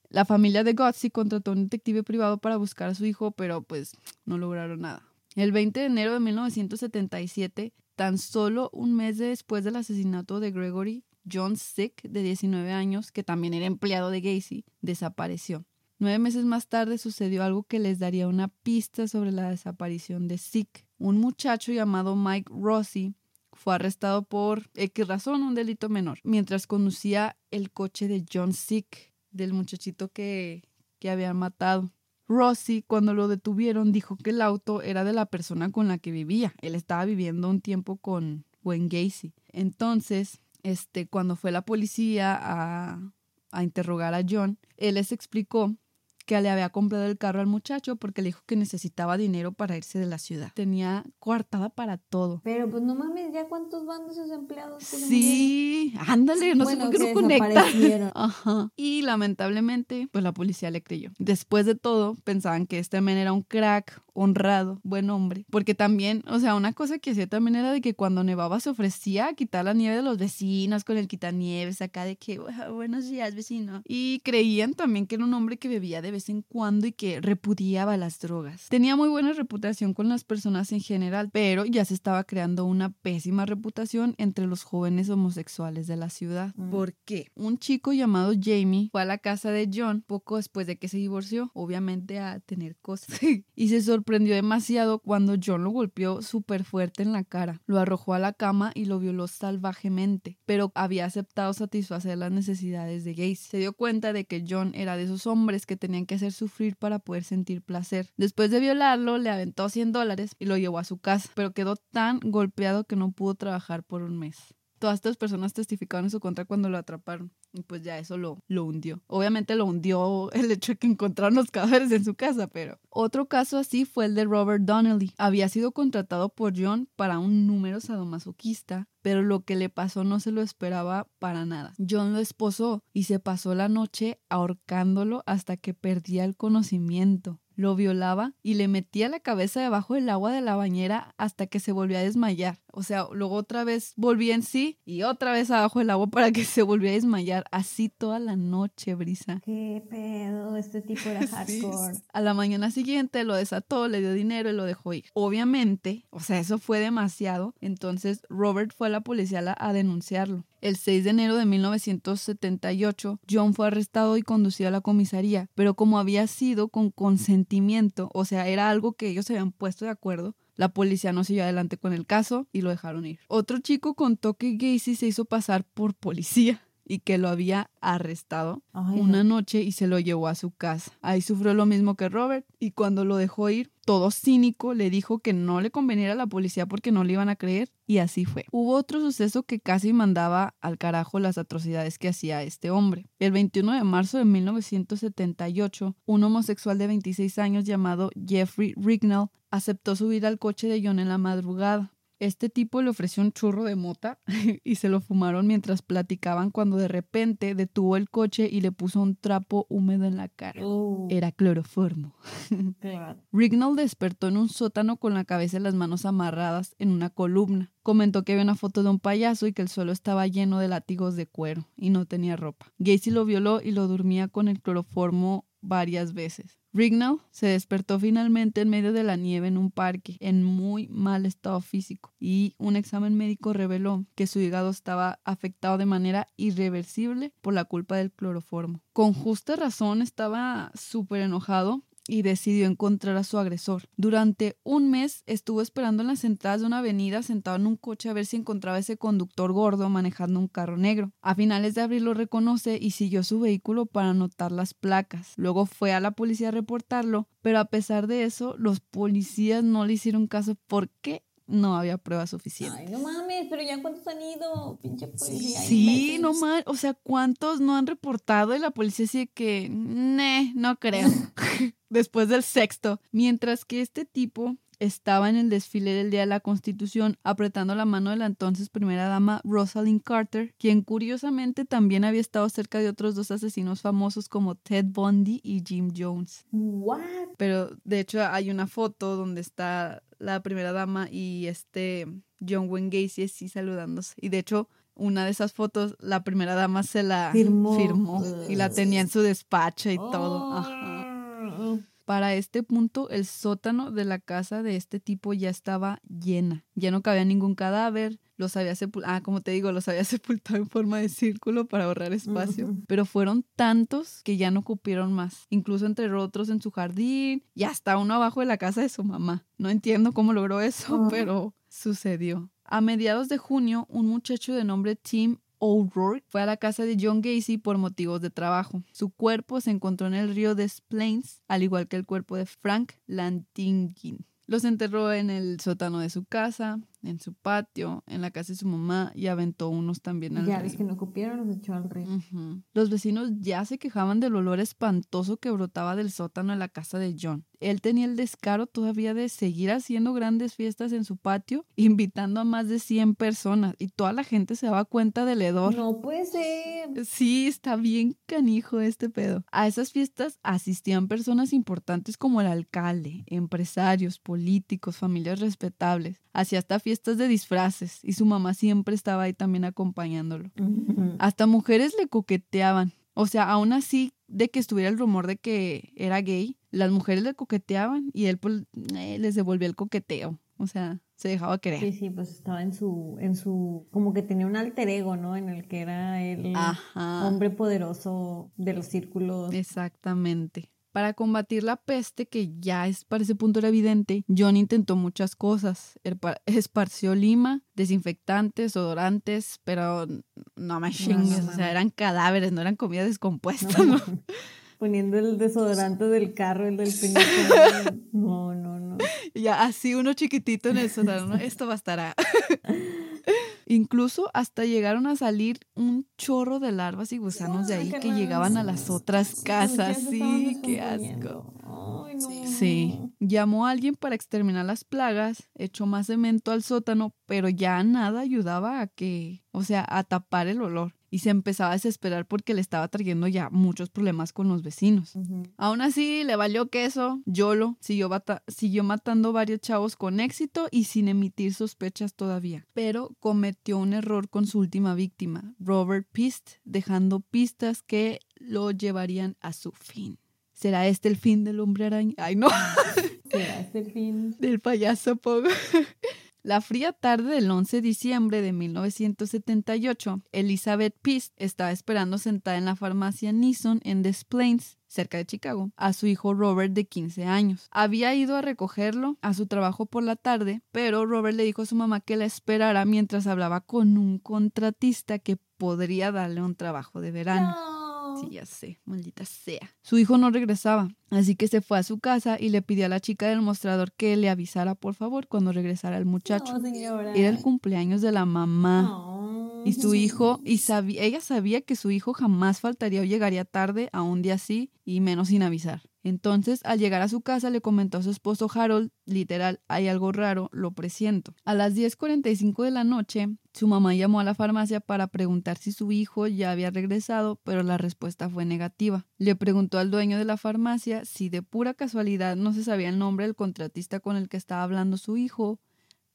La familia de Gotzi contrató a un detective privado para buscar a su hijo, pero pues no lograron nada. El 20 de enero de 1977, tan solo un mes después del asesinato de Gregory, John Sick, de 19 años, que también era empleado de Gacy, desapareció. Nueve meses más tarde sucedió algo que les daría una pista sobre la desaparición de Sick. Un muchacho llamado Mike Rossi fue arrestado por X razón, un delito menor, mientras conducía el coche de John Sick, del muchachito que, que había matado. Rossi, cuando lo detuvieron, dijo que el auto era de la persona con la que vivía. Él estaba viviendo un tiempo con Wayne Gacy. Entonces, este, cuando fue la policía a, a interrogar a John, él les explicó que le había comprado el carro al muchacho porque le dijo que necesitaba dinero para irse de la ciudad. Tenía coartada para todo. Pero pues no mames, ¿ya cuántos van de esos empleados? Sí, ándale, no sé por qué no conecta. [laughs] Ajá. Y lamentablemente, pues la policía le creyó. Después de todo, pensaban que este men era un crack, honrado, buen hombre. Porque también, o sea, una cosa que hacía también era de que cuando nevaba se ofrecía a quitar la nieve de los vecinos con el quitanieves, acá de que, buenos días, vecino. Y creían también que era un hombre que bebía de vez en cuando y que repudiaba las drogas. Tenía muy buena reputación con las personas en general, pero ya se estaba creando una pésima reputación entre los jóvenes homosexuales de la ciudad. Mm. ¿Por qué? Un chico llamado Jamie fue a la casa de John poco después de que se divorció, obviamente a tener cosas, [laughs] y se sorprendió sorprendió demasiado cuando John lo golpeó súper fuerte en la cara. Lo arrojó a la cama y lo violó salvajemente, pero había aceptado satisfacer las necesidades de Gacy. Se dio cuenta de que John era de esos hombres que tenían que hacer sufrir para poder sentir placer. Después de violarlo, le aventó 100 dólares y lo llevó a su casa, pero quedó tan golpeado que no pudo trabajar por un mes todas estas personas testificaron en su contra cuando lo atraparon. Y pues ya eso lo, lo hundió. Obviamente lo hundió el hecho de que encontraron los cadáveres en su casa, pero otro caso así fue el de Robert Donnelly. Había sido contratado por John para un número sadomasoquista, pero lo que le pasó no se lo esperaba para nada. John lo esposó y se pasó la noche ahorcándolo hasta que perdía el conocimiento lo violaba y le metía la cabeza debajo del agua de la bañera hasta que se volvió a desmayar. O sea, luego otra vez volvía en sí y otra vez abajo del agua para que [laughs] se volviera a desmayar. Así toda la noche, Brisa. ¿Qué pedo? Este tipo era [laughs] hardcore. A la mañana siguiente lo desató, le dio dinero y lo dejó ir. Obviamente, o sea, eso fue demasiado. Entonces Robert fue a la policía a denunciarlo. El 6 de enero de 1978, John fue arrestado y conducido a la comisaría, pero como había sido con consentimiento, o sea, era algo que ellos se habían puesto de acuerdo, la policía no siguió adelante con el caso y lo dejaron ir. Otro chico contó que Gacy se hizo pasar por policía y que lo había arrestado una noche y se lo llevó a su casa. Ahí sufrió lo mismo que Robert y cuando lo dejó ir, todo cínico, le dijo que no le conveniera a la policía porque no le iban a creer y así fue. Hubo otro suceso que casi mandaba al carajo las atrocidades que hacía este hombre. El 21 de marzo de 1978, un homosexual de 26 años llamado Jeffrey Rignall aceptó subir al coche de John en la madrugada. Este tipo le ofreció un churro de mota [laughs] y se lo fumaron mientras platicaban cuando de repente detuvo el coche y le puso un trapo húmedo en la cara. Uh. Era cloroformo. [laughs] Rignall despertó en un sótano con la cabeza y las manos amarradas en una columna. Comentó que había una foto de un payaso y que el suelo estaba lleno de látigos de cuero y no tenía ropa. Gacy lo violó y lo dormía con el cloroformo varias veces. Rignall se despertó finalmente en medio de la nieve en un parque, en muy mal estado físico, y un examen médico reveló que su hígado estaba afectado de manera irreversible por la culpa del cloroformo. Con justa razón estaba súper enojado y decidió encontrar a su agresor. Durante un mes estuvo esperando en las entradas de una avenida sentado en un coche a ver si encontraba ese conductor gordo manejando un carro negro. A finales de abril lo reconoce y siguió su vehículo para anotar las placas. Luego fue a la policía a reportarlo, pero a pesar de eso, los policías no le hicieron caso porque no había pruebas suficientes. Ay, no mames, pero ya cuántos han ido, pinche policía. Sí, no mames, o sea, ¿cuántos no han reportado? Y la policía dice que, ne, no creo. [laughs] Después del sexto. Mientras que este tipo estaba en el desfile del Día de la Constitución apretando la mano de la entonces primera dama Rosalind Carter, quien curiosamente también había estado cerca de otros dos asesinos famosos como Ted Bundy y Jim Jones. What? Pero de hecho hay una foto donde está la primera dama y este John Wayne Gacy así saludándose. Y de hecho una de esas fotos la primera dama se la firmó, y la tenía en su despacho y todo. Ajá. Para este punto, el sótano de la casa de este tipo ya estaba llena. Ya no cabía ningún cadáver. Los había sepultado, ah, como te digo, los había [laughs] sepultado en forma de círculo para ahorrar espacio. Pero fueron tantos que ya no cupieron más. Incluso enterró otros en su jardín y hasta uno abajo de la casa de su mamá. No entiendo cómo logró eso, pero sucedió. A mediados de junio, un muchacho de nombre Tim O'Rourke fue a la casa de John Gacy por motivos de trabajo. Su cuerpo se encontró en el río Des Plaines, al igual que el cuerpo de Frank Lantingin. Los enterró en el sótano de su casa, en su patio, en la casa de su mamá y aventó unos también al Ya, río. es que no cupieron, los echó al río. Los vecinos ya se quejaban del olor espantoso que brotaba del sótano de la casa de John. Él tenía el descaro todavía de seguir haciendo grandes fiestas en su patio, [laughs] invitando a más de 100 personas y toda la gente se daba cuenta del hedor. No puede ser. Sí, está bien canijo este pedo. A esas fiestas asistían personas importantes como el alcalde, empresarios, políticos, familias respetables. Hacía hasta fiestas de disfraces y su mamá siempre estaba ahí también acompañándolo. Hasta mujeres le coqueteaban. O sea, aún así de que estuviera el rumor de que era gay, las mujeres le coqueteaban y él pues, eh, les devolvía el coqueteo. O sea, se dejaba querer. Sí, sí, pues estaba en su, en su, como que tenía un alter ego, ¿no? En el que era el Ajá. hombre poderoso de los círculos. Exactamente. Para combatir la peste, que ya es, para ese punto era evidente, John intentó muchas cosas. Esparció lima, desinfectantes, odorantes, pero no me chingues, o sea, eran cadáveres, no eran comida descompuesta. No, ¿no? Poniendo el desodorante del carro, el del peinado. No, no, no. [laughs] Ya así uno chiquitito en el sótano, ¿no? Esto bastará. [laughs] Incluso hasta llegaron a salir un chorro de larvas y gusanos de ahí que llegaban a las otras casas. Sí, qué asco. Ay, no. Sí. Llamó a alguien para exterminar las plagas, echó más cemento al sótano, pero ya nada ayudaba a que, o sea, a tapar el olor. Y se empezaba a desesperar porque le estaba trayendo ya muchos problemas con los vecinos. Ujú. Aún así, le valió queso, Yolo siguió, siguió matando varios chavos con éxito y sin emitir sospechas todavía. Pero cometió un error con su última víctima, Robert Pist, dejando pistas que lo llevarían a su fin. ¿Será este el fin del hombre araña? Ay, no, [laughs] Será este el fin. del payaso Pogo. La fría tarde del 11 de diciembre de 1978, Elizabeth Pist estaba esperando sentada en la farmacia Nissan en Des Plaines, cerca de Chicago, a su hijo Robert de 15 años. Había ido a recogerlo a su trabajo por la tarde, pero Robert le dijo a su mamá que la esperara mientras hablaba con un contratista que podría darle un trabajo de verano. No. Sí, ya sé, maldita sea. Su hijo no regresaba, así que se fue a su casa y le pidió a la chica del mostrador que le avisara por favor cuando regresara el muchacho. No, señora. Era el cumpleaños de la mamá. No. Y su hijo, y sabía, ella sabía que su hijo jamás faltaría o llegaría tarde a un día así y menos sin avisar. Entonces, al llegar a su casa, le comentó a su esposo Harold, literal, hay algo raro, lo presiento. A las 10.45 de la noche, su mamá llamó a la farmacia para preguntar si su hijo ya había regresado, pero la respuesta fue negativa. Le preguntó al dueño de la farmacia si de pura casualidad no se sabía el nombre del contratista con el que estaba hablando su hijo,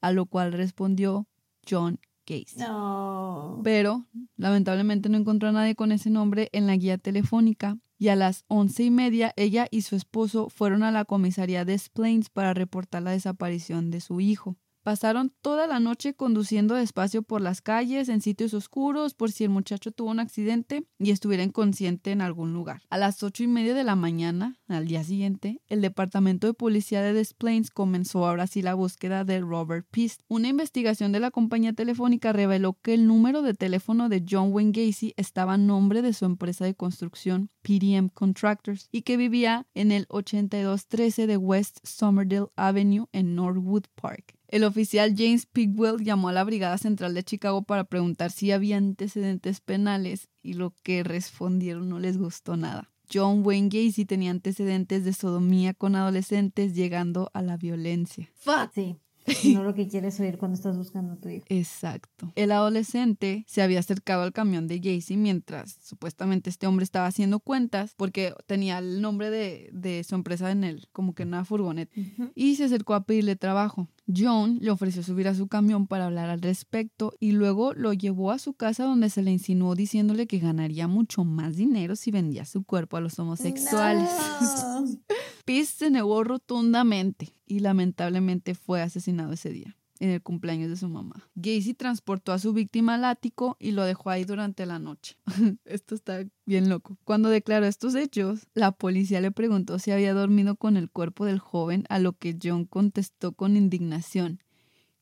a lo cual respondió John Casey No. pero lamentablemente no encontró a nadie con ese nombre en la guía telefónica y a las once y media ella y su esposo fueron a la comisaría de Plains para reportar la desaparición de su hijo. Pasaron toda la noche conduciendo despacio por las calles, en sitios oscuros, por si el muchacho tuvo un accidente y estuviera inconsciente en algún lugar. A las ocho y media de la mañana, al día siguiente, el departamento de policía de Des Plaines comenzó ahora sí la búsqueda de Robert Pist. Una investigación de la compañía telefónica reveló que el número de teléfono de John Wayne Gacy estaba a nombre de su empresa de construcción, PDM Contractors, y que vivía en el 8213 de West Somerdale Avenue en Norwood Park. El oficial James Pigwell llamó a la Brigada Central de Chicago para preguntar si había antecedentes penales y lo que respondieron no les gustó nada. John Wayne Gacy tenía antecedentes de sodomía con adolescentes llegando a la violencia. ¡Fuck! Sí. [laughs] No lo que quieres oír cuando estás buscando a tu hijo. Exacto. El adolescente se había acercado al camión de Gacy mientras supuestamente este hombre estaba haciendo cuentas porque tenía el nombre de, de su empresa en él, como que en una furgoneta, y se acercó a pedirle trabajo. John le ofreció subir a su camión para hablar al respecto y luego lo llevó a su casa donde se le insinuó diciéndole que ganaría mucho más dinero si vendía su cuerpo a los homosexuales. No. [laughs] Peace se negó rotundamente y lamentablemente fue asesinado ese día, en el cumpleaños de su mamá. Gacy transportó a su víctima al ático y lo dejó ahí durante la noche. [laughs] Esto está bien loco. Cuando declaró estos hechos, la policía le preguntó si había dormido con el cuerpo del joven, a lo que John contestó con indignación.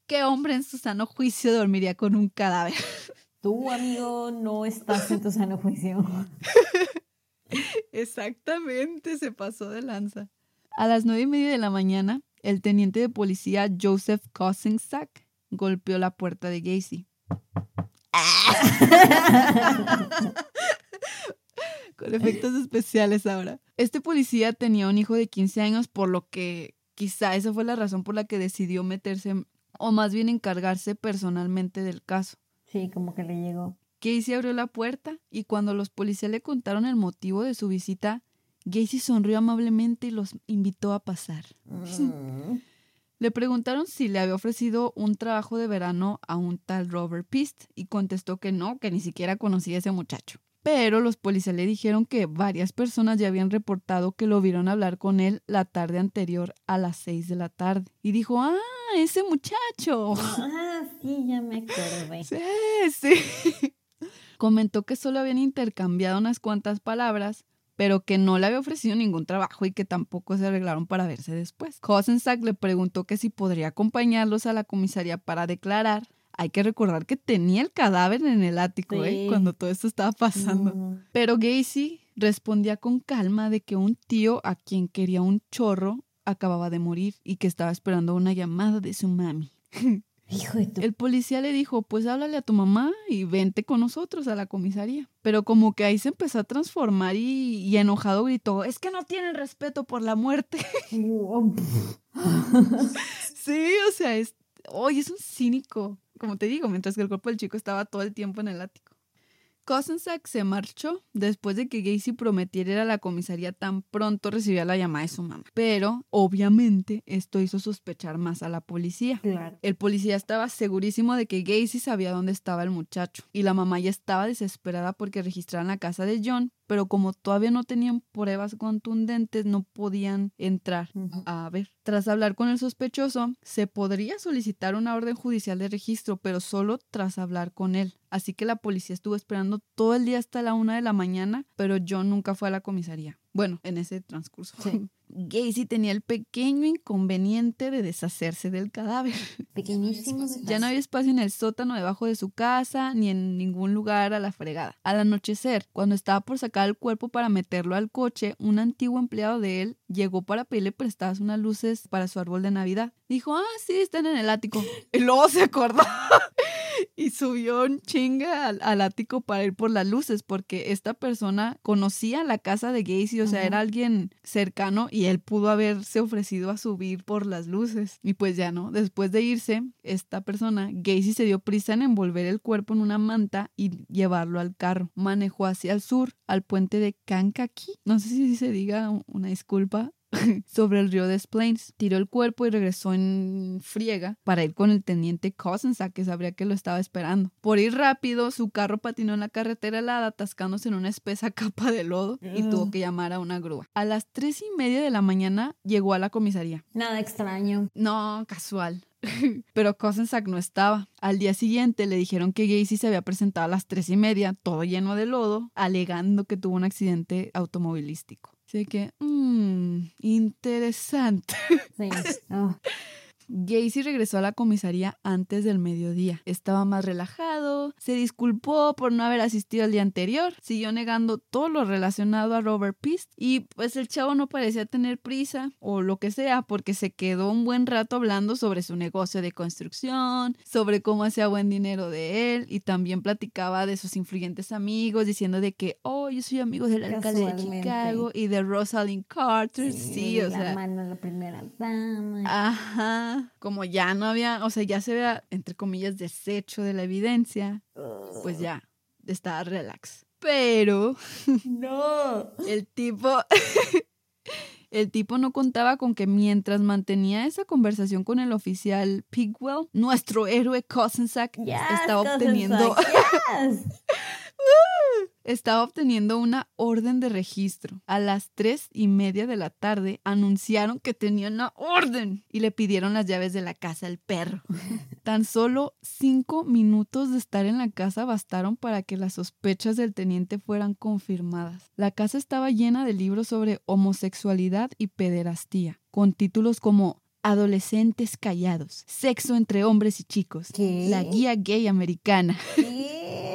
¿Qué hombre en su sano juicio dormiría con un cadáver? [laughs] Tú, amigo, no estás en tu sano juicio. [laughs] Exactamente, se pasó de lanza. A las nueve y media de la mañana, el teniente de policía Joseph Kosinsak golpeó la puerta de Gacy. [laughs] Con efectos especiales ahora. Este policía tenía un hijo de 15 años, por lo que quizá esa fue la razón por la que decidió meterse, o más bien encargarse personalmente del caso. Sí, como que le llegó. Gacy abrió la puerta y cuando los policías le contaron el motivo de su visita, Gacy sonrió amablemente y los invitó a pasar. Mm. [laughs] Le preguntaron si le había ofrecido un trabajo de verano a un tal Robert Pist y contestó que no, que ni siquiera conocía a ese muchacho. Pero los policías le dijeron que varias personas ya habían reportado que lo vieron hablar con él la tarde anterior a las 6 de la tarde. Y dijo, ah, ese muchacho. Ah, sí, ya me acordé. Sí, sí. [laughs] Comentó que solo habían intercambiado unas cuantas palabras, pero que no le había ofrecido ningún trabajo y que tampoco se arreglaron para verse después. Kosensak le preguntó que si podría acompañarlos a la comisaría para declarar, Hay que recordar que tenía el cadáver en el ático, ¿eh? Cuando todo esto estaba pasando. Pero Gacy respondía con calma de que un tío a quien quería un chorro acababa de morir y que estaba esperando una llamada de su mami. [laughs] Hijo de tu... El policía le dijo, pues háblale a tu mamá y vente con nosotros a la comisaría. Pero como que ahí se empezó a transformar y, y enojado gritó, es que no tienen respeto por la muerte. [laughs] sí, o sea, es, hoy es un cínico, como te digo, mientras que el cuerpo del chico estaba todo el tiempo en el ático. Kosensak se marchó después de que Gacy prometiera ir a la comisaría tan pronto recibía la llamada de su mamá. Pero, obviamente, esto hizo sospechar más a la policía. Claro. El policía estaba segurísimo de que Gacy sabía dónde estaba el muchacho y la mamá ya estaba desesperada porque registraran la casa de John, pero como todavía no tenían pruebas contundentes no podían entrar a ver. Tras hablar con el sospechoso, se podría solicitar una orden judicial de registro, pero solo tras hablar con él. Así que la policía estuvo esperando todo el día hasta la una de la mañana, pero John nunca fue a la comisaría. Bueno, en ese transcurso. Sí. Gacy tenía el pequeño inconveniente de deshacerse del cadáver. [laughs] Pequeñísimo. Ya no había espacio en el sótano debajo de su casa ni en ningún lugar a la fregada. Al anochecer, cuando estaba por sacar el cuerpo para meterlo al coche, un antiguo empleado de él llegó para pedirle prestadas unas luces para su árbol de Navidad. Dijo, ah, sí, están en el ático. [gasps] Y luego se acordó [laughs] y subió un chinga al, al ático para ir por las luces porque esta persona conocía la casa de Gacy, o sea, Ajá. era alguien cercano y él pudo haberse ofrecido a subir por las luces. Y pues ya no, después de irse, esta persona, Gacy se dio prisa en envolver el cuerpo en una manta y llevarlo al carro. Manejó hacia el sur, al puente de Kankakee. No sé si se diga una disculpa [laughs] sobre el río Des Plaines. Tiró el cuerpo y regresó en friega para ir con el teniente Cosensack, que sabría que lo estaba esperando. Por ir rápido, su carro patinó en la carretera helada, atascándose en una espesa [laughs] capa de lodo y tuvo que llamar a una grúa. A las tres y media de la mañana llegó a la comisaría. Nada extraño. No, casual. [laughs] Pero Kosensak no estaba. Al día siguiente le dijeron que Gacy se había presentado a las tres y media, todo lleno de lodo, alegando que tuvo un accidente automovilístico. Así que, mmm, interesante. Sí. [laughs] Gacy regresó a la comisaría antes del mediodía. Estaba más relajado, se disculpó por no haber asistido el día anterior, siguió negando todo lo relacionado a Robert Pist y pues el chavo no parecía tener prisa o lo que sea porque se quedó un buen rato hablando sobre su negocio de construcción, sobre cómo hacía buen dinero de él y también platicaba de sus influyentes amigos diciendo de que, oh, yo soy amigo del alcalde de. Chicago y de Rosalind Carter. Sí, de o la sea. mano de la primera dama. Ajá. Como ya no había, o sea, ya se había, entre comillas, desecho de la evidencia, pues ya estaba relax. Pero [laughs] No. el tipo, [laughs] el tipo no contaba con que mientras mantenía esa conversación con el oficial Pigwell, nuestro héroe Cosensack Yes, estaba obteniendo, yes. [laughs] estaba obteniendo una orden de registro. A las tres y media de la tarde anunciaron que tenían una orden y le pidieron las llaves de la casa al perro. [laughs] Tan solo cinco minutos de estar en la casa bastaron para que las sospechas del teniente fueran confirmadas. La casa estaba llena de libros sobre homosexualidad y pederastía, con títulos como Adolescentes callados, sexo entre hombres y chicos, ¿Qué? la guía gay americana. ¿Qué?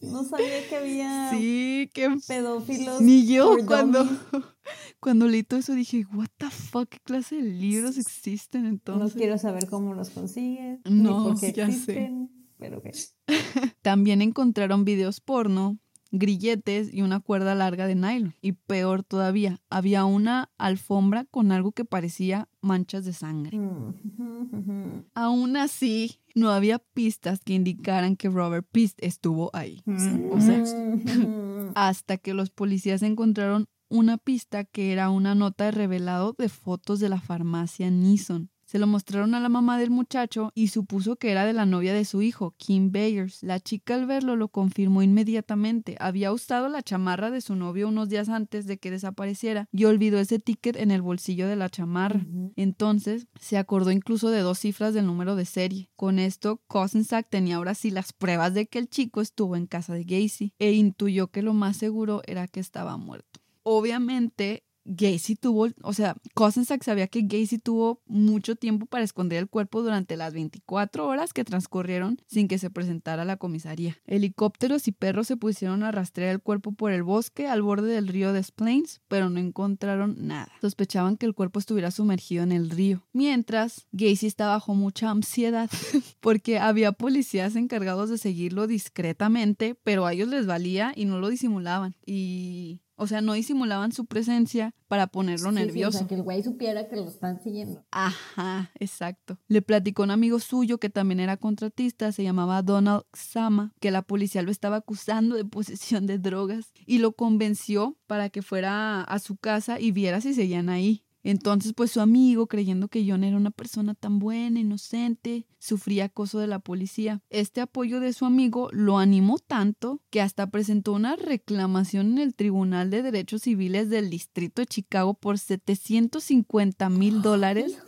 No sabía que había Sí, qué pedófilos. Ni yo cuando, [laughs] cuando leí todo eso dije, what the fuck, ¿qué clase de libros existen No entonces? quiero saber cómo los consigues. No, ni por qué ya sé. existen. Pero que. [laughs] También encontraron videos porno, grilletes y una cuerda larga de nylon. Y peor todavía, había una alfombra con algo que parecía manchas de sangre. Mm. Aún así, no había pistas que indicaran que Robert Pist estuvo ahí. O sea, Mm. [laughs] hasta que los policías encontraron una pista que era una nota de revelado de fotos de la farmacia Nissan. Se lo mostraron a la mamá del muchacho y supuso que era de la novia de su hijo, Kim Bayers. La chica al verlo lo confirmó inmediatamente. Había usado la chamarra de su novio unos días antes de que desapareciera y olvidó ese ticket en el bolsillo de la chamarra. Entonces, se acordó incluso de dos cifras del número de serie. Con esto, Kosensack tenía ahora sí las pruebas de que el chico estuvo en casa de Gacy e intuyó que lo más seguro era que estaba muerto. Obviamente, Gacy tuvo, o sea, Cosensack sabía que Gacy tuvo mucho tiempo para esconder el cuerpo durante las 24 horas que transcurrieron sin que se presentara a la comisaría. Helicópteros y perros se pusieron a rastrear el cuerpo por el bosque al borde del río Des Plaines, pero no encontraron nada. Sospechaban que el cuerpo estuviera sumergido en el río. Mientras, Gacy estaba bajo mucha ansiedad [laughs] porque había policías encargados de seguirlo discretamente, pero a ellos les valía y no lo disimulaban. Y o sea, no disimulaban su presencia para ponerlo Sí, sí, nervioso. o sea, que el güey supiera que lo están siguiendo. Ajá, exacto. Le platicó un amigo suyo que también era contratista, se llamaba Donald Sama, que la policía lo estaba acusando de posesión de drogas y lo convenció para que fuera a su casa y viera si seguían ahí. Entonces, pues su amigo, creyendo que John era una persona tan buena, inocente, sufría acoso de la policía. Este apoyo de su amigo lo animó tanto que hasta presentó una reclamación en el Tribunal de Derechos Civiles del Distrito de Chicago por 750 mil dólares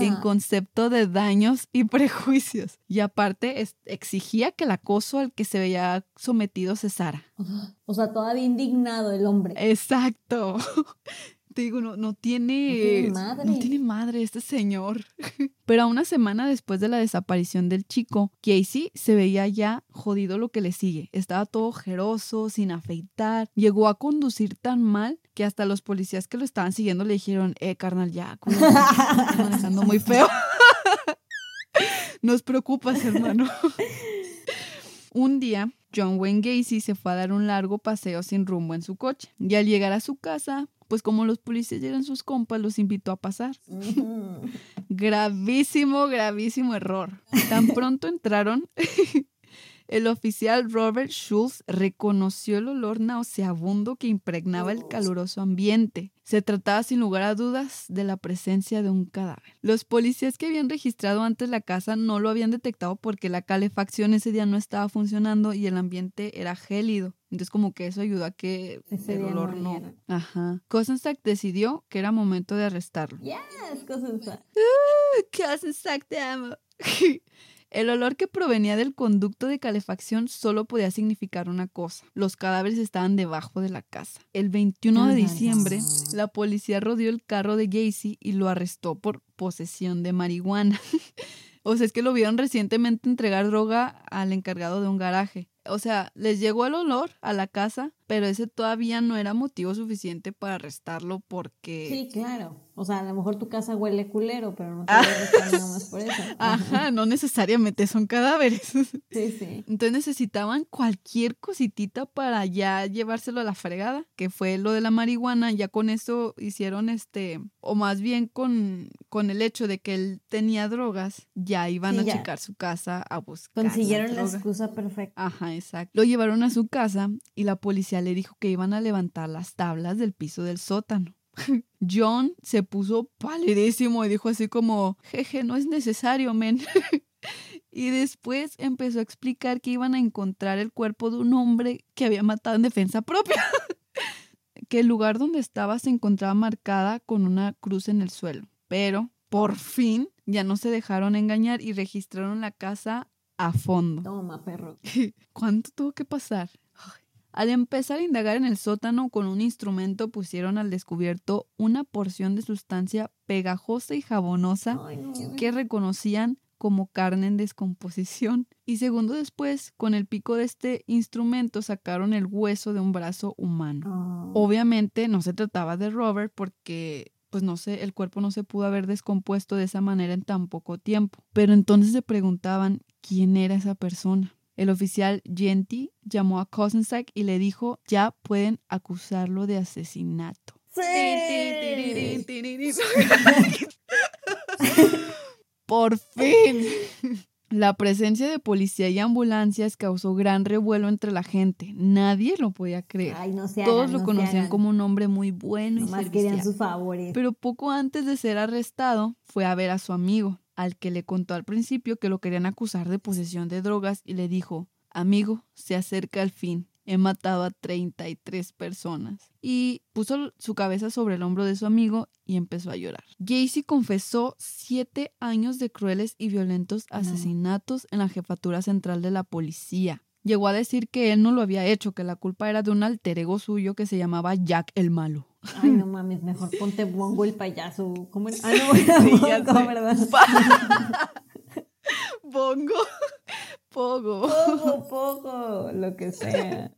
en concepto de daños y prejuicios. Y aparte exigía que el acoso al que se veía sometido cesara. O sea, todavía indignado el hombre. Exacto. [laughs] Te digo, no, no tiene... No tiene madre. no tiene madre este señor. [laughs] Pero a una semana después de la desaparición del chico, Casey se veía ya jodido lo que le sigue. Estaba todo ojeroso, sin afeitar. Llegó a conducir tan mal que hasta los policías que lo estaban siguiendo le dijeron, eh, carnal, ya, manejando [laughs] muy feo. [laughs] Nos preocupas, hermano. Un día, John Wayne Gacy se fue a dar un largo paseo sin rumbo en su coche. Y al llegar a su casa, pues como los policías eran sus compas, los invitó a pasar. Ujú. [laughs] Gravísimo, gravísimo error. Tan [laughs] pronto entraron, [laughs] el oficial Robert Schultz reconoció el olor nauseabundo que impregnaba el caluroso ambiente. Se trataba sin lugar a dudas de la presencia de un cadáver. Los policías que habían registrado antes la casa no lo habían detectado porque la calefacción ese día no estaba funcionando y el ambiente era gélido. Entonces como que eso ayudó a que Ese el olor no... Ajá. Kosensack decidió que era momento de arrestarlo. Yes. Kosensack, te amo. [laughs] El olor que provenía del conducto de calefacción solo podía significar una cosa. Los cadáveres estaban debajo de la casa. El 21 de diciembre, la policía rodeó el carro de Gacy y lo arrestó por posesión de marihuana. [laughs] o sea, es que lo vieron recientemente entregar droga al encargado de un garaje. O sea, les llegó el olor a la casa, pero ese todavía no era motivo suficiente para arrestarlo porque... Sí, claro. O sea, a lo mejor tu casa huele culero, pero no te Ah. voy a arrestar nada más por eso. [laughs] Ajá, no necesariamente son cadáveres. [laughs] Sí, sí. Entonces necesitaban cualquier cositita para ya llevárselo a la fregada, que fue lo de la marihuana. Ya con eso hicieron este, o más bien con, con el hecho de que él tenía drogas, ya iban Sí, a ya. checar su casa a buscar. la Consiguieron la droga. excusa perfecta. Ajá, Lo llevaron a su casa y la policía le dijo que iban a levantar las tablas del piso del sótano. [laughs] John se puso palidísimo y dijo así como, jeje, no es necesario, men. [laughs] y después empezó a explicar que iban a encontrar el cuerpo de un hombre que había matado en defensa propia. [laughs] que el lugar donde estaba se encontraba marcada con una cruz en el suelo. Pero, por fin, ya no se dejaron engañar y registraron la casa a fondo. Toma, perro. [laughs] ¿Cuánto tuvo que pasar? Al empezar a indagar en el sótano con un instrumento pusieron al descubierto una porción de sustancia pegajosa y jabonosa Ay, no. que reconocían como carne en descomposición. Y segundo después, con el pico de este instrumento sacaron el hueso de un brazo humano. Ah. Obviamente no se trataba de Robert porque pues no sé, el cuerpo no se pudo haber descompuesto de esa manera en tan poco tiempo. Pero entonces se preguntaban quién era esa persona. El oficial Genty llamó a Kosensack y le dijo, ya pueden acusarlo de asesinato. Sí. Por fin. La presencia de policía y ambulancias causó gran revuelo entre la gente. Nadie lo podía creer. Ay, no se Todos lo no conocían como un hombre muy bueno y Nomás servicial. querían sus favores. Pero poco antes de ser arrestado, fue a ver a su amigo, al que le contó al principio que lo querían acusar de posesión de drogas y le dijo, amigo, se acerca el fin. He matado a 33 personas. Y puso su cabeza sobre el hombro de su amigo y empezó a llorar. Gacy confesó siete años de crueles y violentos asesinatos en la jefatura central de la policía. Llegó a decir que él no lo había hecho, que la culpa era de un alter ego suyo que se llamaba Jack el Malo. Ay, no [laughs] mames, mejor ponte Bongo el payaso. ¿Cómo era? Ah, no, era Sí, [laughs] Bongo. ¿verdad? [laughs] Bongo. Pogo. Poco, [laughs] poco, lo que sea.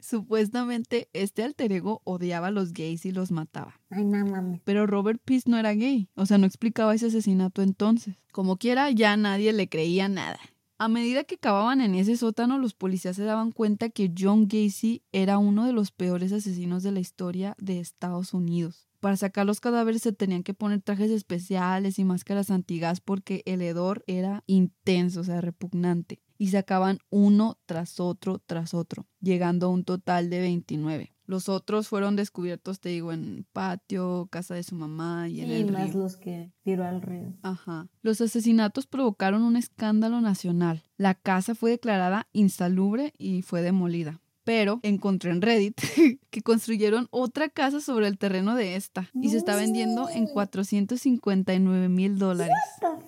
Supuestamente este alter ego odiaba a los gays y los mataba. Ay, no mames. Pero Robert Peace no era gay, o sea, no explicaba ese asesinato entonces. Como quiera, ya nadie le creía nada. A medida que cavaban en ese sótano, los policías se daban cuenta que John Gacy era uno de los peores asesinos de la historia de Estados Unidos. Para sacar los cadáveres se tenían que poner trajes especiales y máscaras antigas porque el hedor era intenso, o sea, repugnante. Y sacaban uno tras otro tras otro, llegando a un total de 29. Los otros fueron descubiertos, te digo, en patio, casa de su mamá y en Y el más río. los que tiró al río. Ajá. Los asesinatos provocaron un escándalo nacional. La casa fue declarada insalubre y fue demolida. Pero encontré en Reddit [laughs] que construyeron otra casa sobre el terreno de esta y se está vendiendo en 459 mil dólares. What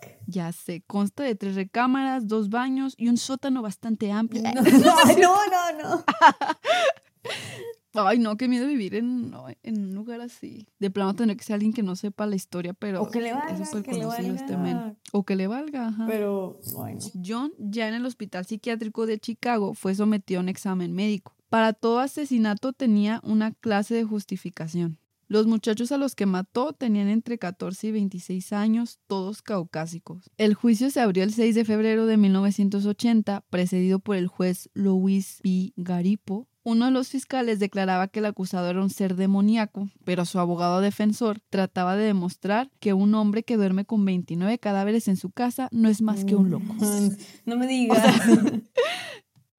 the Ya sé, consta de tres recámaras, dos baños y un sótano bastante amplio. No, [laughs] no, no, no. [laughs] Ay, no, qué miedo vivir en, en un lugar así. De plano tendría que ser alguien que no sepa la historia, pero O que le valga, es súper conocido este men. O que le valga, ajá. Pero, bueno. John, ya en el Hospital Psiquiátrico de Chicago, fue sometido a un examen médico. Para todo asesinato tenía una clase de justificación. Los muchachos a los que mató tenían entre 14 y 26 años, todos caucásicos. El juicio se abrió el 6 de febrero de 1980, precedido por el juez Louis P. Garipo. Uno de los fiscales declaraba que el acusado era un ser demoníaco, pero su abogado defensor trataba de demostrar que un hombre que duerme con 29 cadáveres en su casa no es más que un loco. [laughs] No me digas.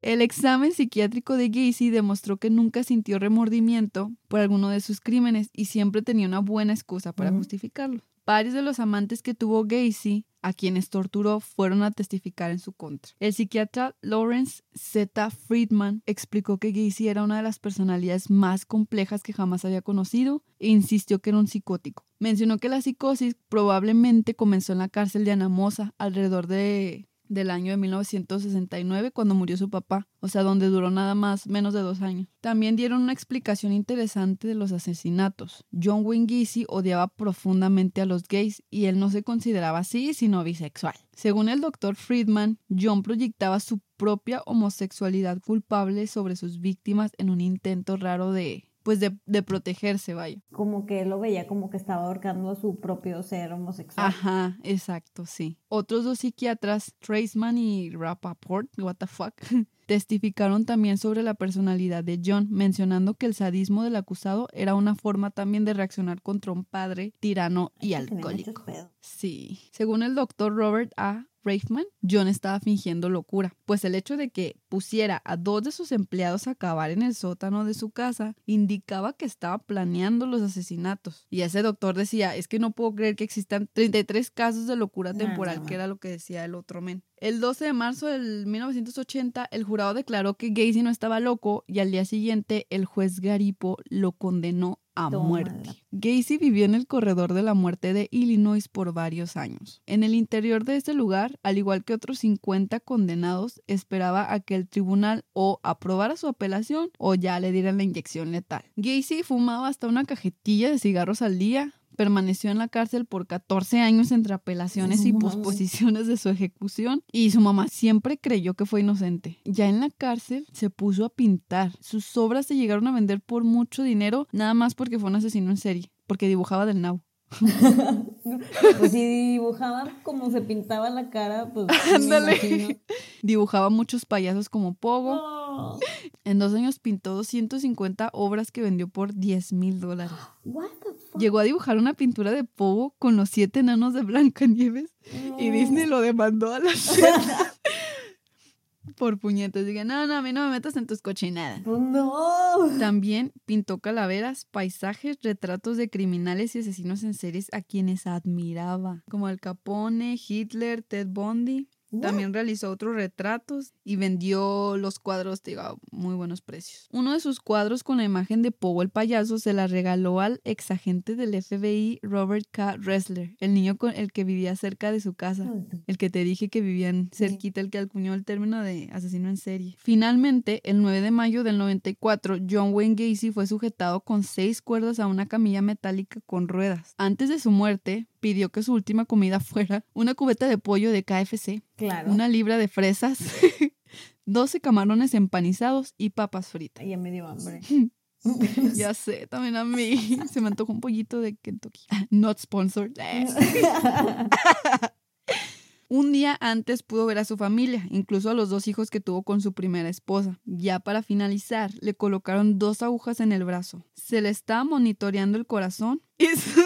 El examen psiquiátrico de Gacy demostró que nunca sintió remordimiento por alguno de sus crímenes y siempre tenía una buena excusa para Ujú. justificarlo. Varios de los amantes que tuvo Gacy, a quienes torturó, fueron a testificar en su contra. El psiquiatra Lawrence Z. Friedman explicó que Gacy era una de las personalidades más complejas que jamás había conocido e insistió que era un psicótico. Mencionó que la psicosis probablemente comenzó en la cárcel de Anamosa alrededor de del año de 1969 cuando murió su papá, o sea, donde duró nada más menos de dos años. También dieron una explicación interesante de los asesinatos. John Wayne odiaba profundamente a los gays y él no se consideraba así, sino bisexual. Según el doctor Friedman, John proyectaba su propia homosexualidad culpable sobre sus víctimas en un intento raro de, pues, de, de protegerse, vaya. Como que lo veía como que estaba ahorcando a su propio ser homosexual. Ajá, exacto, sí. Otros dos psiquiatras, Traceman y Rappaport, what the fuck, [laughs] testificaron también sobre la personalidad de John, mencionando que el sadismo del acusado era una forma también de reaccionar contra un padre tirano y alcohólico. Sí. Según el doctor Robert A. Raifman, John estaba fingiendo locura, pues el hecho de que pusiera a dos de sus empleados a cavar en el sótano de su casa indicaba que estaba planeando los asesinatos. Y ese doctor decía, es que no puedo creer que existan 33 casos de locura No, temporal, no, que era lo que decía el otro men. El 12 de marzo del 1980, el jurado declaró que Gacy no estaba loco y al día siguiente el juez Garipo lo condenó a Tómala. muerte. Gacy vivió en el corredor de la muerte de Illinois por varios años. En el interior de este lugar, al igual que otros 50 condenados, esperaba a que el tribunal o aprobara su apelación o ya le dieran la inyección letal. Gacy fumaba hasta una cajetilla de cigarros al día. Permaneció en la cárcel por 14 años entre apelaciones y posposiciones de su ejecución y su mamá siempre creyó que fue inocente. Ya en la cárcel se puso a pintar. Sus obras se llegaron a vender por mucho dinero nada más porque fue un asesino en serie, porque dibujaba del nabo. [laughs] Pues si dibujaban como se pintaba la cara, pues. [laughs] Ándale. Dibujaba muchos payasos como Pogo. Oh, En dos años pintó 250 obras que vendió por 10 mil dólares. [gasps] what the? Llegó a dibujar una pintura de Pogo con los siete enanos de Blancanieves y. Disney lo demandó a la [laughs] por puñetas. Dije, no, no, a mí no me metas en tus cochinadas. Pues no. También pintó calaveras, paisajes, retratos de criminales y asesinos en series a quienes admiraba, como Al Capone, Hitler, Ted Bundy. También realizó otros retratos y vendió los cuadros digo, a muy buenos precios. Uno de sus cuadros con la imagen de Pogo el payaso se la regaló al ex agente del FBI Robert K. Ressler, el niño con el que vivía cerca de su casa, el que te dije que vivían cerquita, el que acuñó el término de asesino en serie. Finalmente, el 9 de mayo del 94, John Wayne Gacy fue sujetado con seis cuerdas a una camilla metálica con ruedas. Antes de su muerte, pidió que su última comida fuera una cubeta de pollo de KFC, Claro. una libra de fresas, [laughs] 12 camarones empanizados y papas fritas. Ya me dio hambre. [laughs] Ya sé, también a mí se me antojó un pollito de Kentucky. Not sponsored. [laughs] Un día antes pudo ver a su familia, incluso a los dos hijos que tuvo con su primera esposa. Ya para finalizar, le colocaron dos agujas en el brazo. Se le estaba monitoreando el corazón y, su-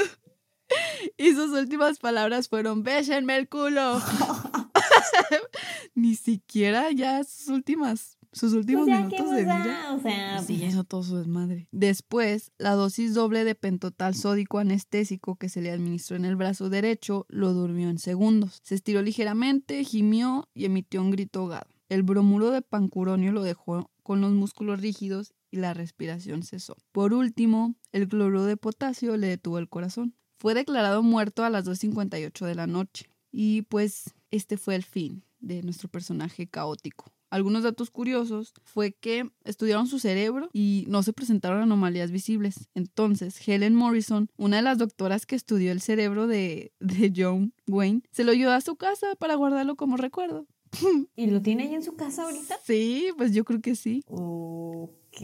y sus últimas palabras fueron, bésenme el culo. [laughs] [laughs] Ni siquiera ya sus últimas, sus últimos Pues ya, ¿qué minutos de vida. da? O sea, Sí, ya hizo todo su desmadre. Después, la dosis doble de pentotal sódico anestésico que se le administró en el brazo derecho lo durmió en segundos. Se estiró ligeramente, gimió y emitió un grito ahogado. El bromuro de pancuronio lo dejó con los músculos rígidos y la respiración cesó. Por último, el cloruro de potasio le detuvo el corazón. Fue declarado muerto a las 2.58 de la noche. Y pues este fue el fin de nuestro personaje caótico. Algunos datos curiosos fue que estudiaron su cerebro y no se presentaron anomalías visibles. Entonces, Helen Morrison, una de las doctoras que estudió el cerebro de, de John Wayne, se lo llevó a su casa para guardarlo como recuerdo. [laughs] ¿y lo tiene ahí en su casa ahorita? Sí, pues yo creo que sí. Ok,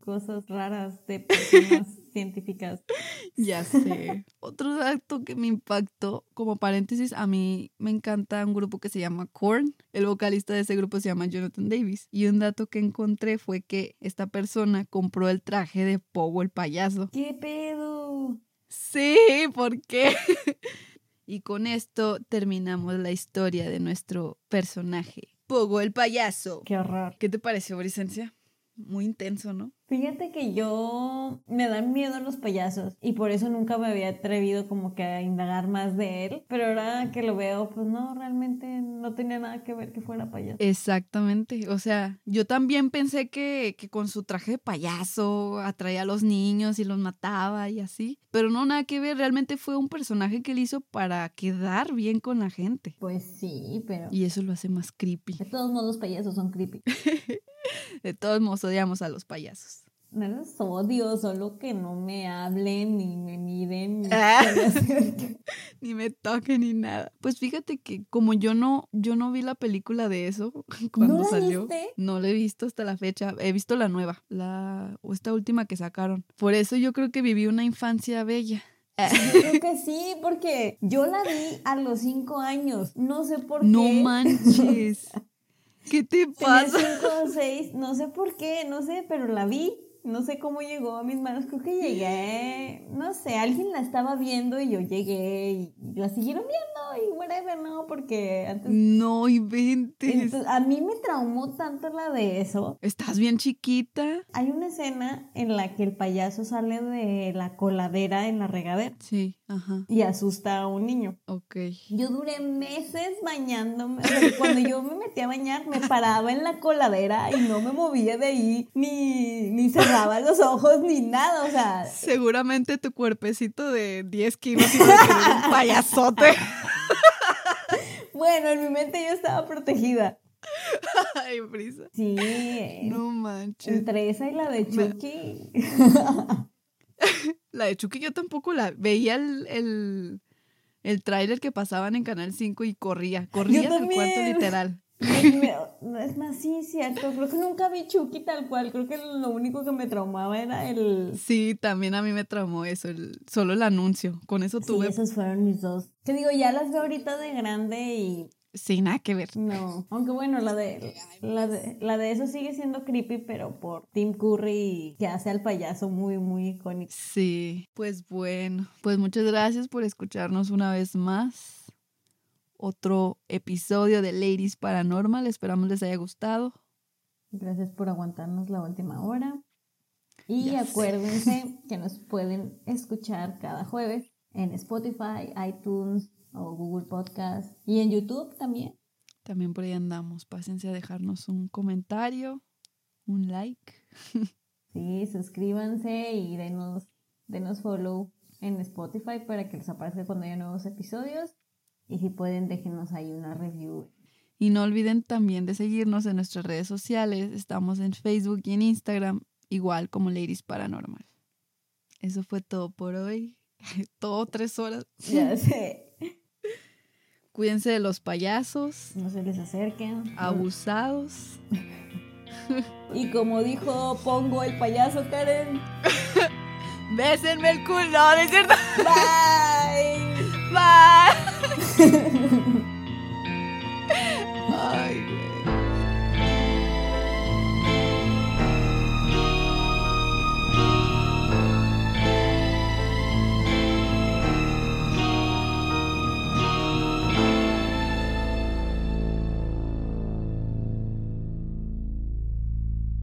cosas raras de personas [laughs] científicas. Ya sé. [laughs] Otro dato que me impactó, como paréntesis, a mí me encanta un grupo que se llama Korn. El vocalista de ese grupo se llama Jonathan Davis. Y un dato que encontré fue que esta persona compró el traje de Pogo el payaso. ¿Qué pedo? Sí, ¿por qué? [laughs] y con esto terminamos la historia de nuestro personaje, Pogo el payaso. Qué horror. ¿Qué te pareció, Bricencia? Muy intenso, ¿no? Fíjate que yo me dan miedo los payasos y por eso nunca me había atrevido como que a indagar más de él, pero ahora que lo veo, pues no, realmente no tenía nada que ver que fuera payaso. Exactamente, o sea, yo también pensé que, que con su traje de payaso atraía a los niños y los mataba y así, pero no, nada que ver, realmente fue un personaje que él hizo para quedar bien con la gente. Pues sí, pero Y eso lo hace más creepy. de todos modos los payasos son creepy. [laughs] De todos modos, odiamos a los payasos. No los odio, solo que no me hablen ni me miren ni Ah. [laughs] Ni me toque ni nada. Pues fíjate que como yo no, yo no vi la película de eso [laughs] cuando la salió. viste? No la he visto hasta la fecha. He visto la nueva, la o esta última que sacaron. Por eso yo creo que viví una infancia bella. Yo [laughs] creo que sí, porque yo la vi a los cinco años. No sé por No qué. manches. ¿Qué te Tenía pasa? cinco o seis, no sé por qué, no sé, pero la vi. No sé cómo llegó a mis manos, creo que llegué, no sé, alguien la estaba viendo y yo llegué y la siguieron viendo y whatever, no, porque antes... No inventes. Entonces, a mí me traumó tanto la de eso. Estás bien chiquita. Hay una escena en la que el payaso sale de la coladera en la regadera Sí, ajá. y asusta a un niño. Ok. Yo duré meses bañándome. O sea, que cuando yo me metía a bañar, me paraba en la coladera y no me movía de ahí, ni, ni cerraba los ojos, ni nada. O sea, Seguramente tu cuerpecito de 10 kilos tener un payasote. [laughs] bueno, en mi mente yo estaba protegida. [laughs] Ay, Brisa. Sí, No manches. entre esa y la de Chucky. [laughs] La de Chucky yo tampoco la veía el, el, el tráiler que pasaban en Canal 5 y corría. Corría del cuarto literal. Es más, sí, cierto. Creo que nunca vi Chucky tal cual. Creo que lo único que me traumaba era el. Sí, también a mí me traumó eso, el, solo el anuncio. Con eso Sí, tuve esos fueron mis dos. Que digo, ya las veo ahorita de grande y sin nada que ver. No, aunque bueno, la de, la de la de eso sigue siendo creepy, pero por Tim Curry que hace al payaso muy, muy icónico. Sí, pues bueno, pues muchas gracias por escucharnos una vez más. Otro episodio de Ladies Paranormal, esperamos les haya gustado. Gracias por aguantarnos la última hora. Y Ya sé. acuérdense que nos pueden escuchar cada jueves en Spotify, iTunes o Google Podcast y en YouTube también. También por ahí andamos. Pásense a dejarnos un comentario, un like. [laughs] Sí, suscríbanse y denos, denos follow en Spotify para que les aparezca cuando haya nuevos episodios. Y si pueden, déjenos ahí una review. Y no olviden también de seguirnos en nuestras redes sociales. Estamos en Facebook y en Instagram, igual como Ladies Paranormal. Eso fue todo por hoy. [laughs] todo tres horas. Ya [laughs] sé. Cuídense de los payasos. No se les acerquen. Abusados. y como dijo Pongo el payaso Karen. [laughs] Bésenme el culo, ¿no es cierto? Bye. Bye. ハハハハ!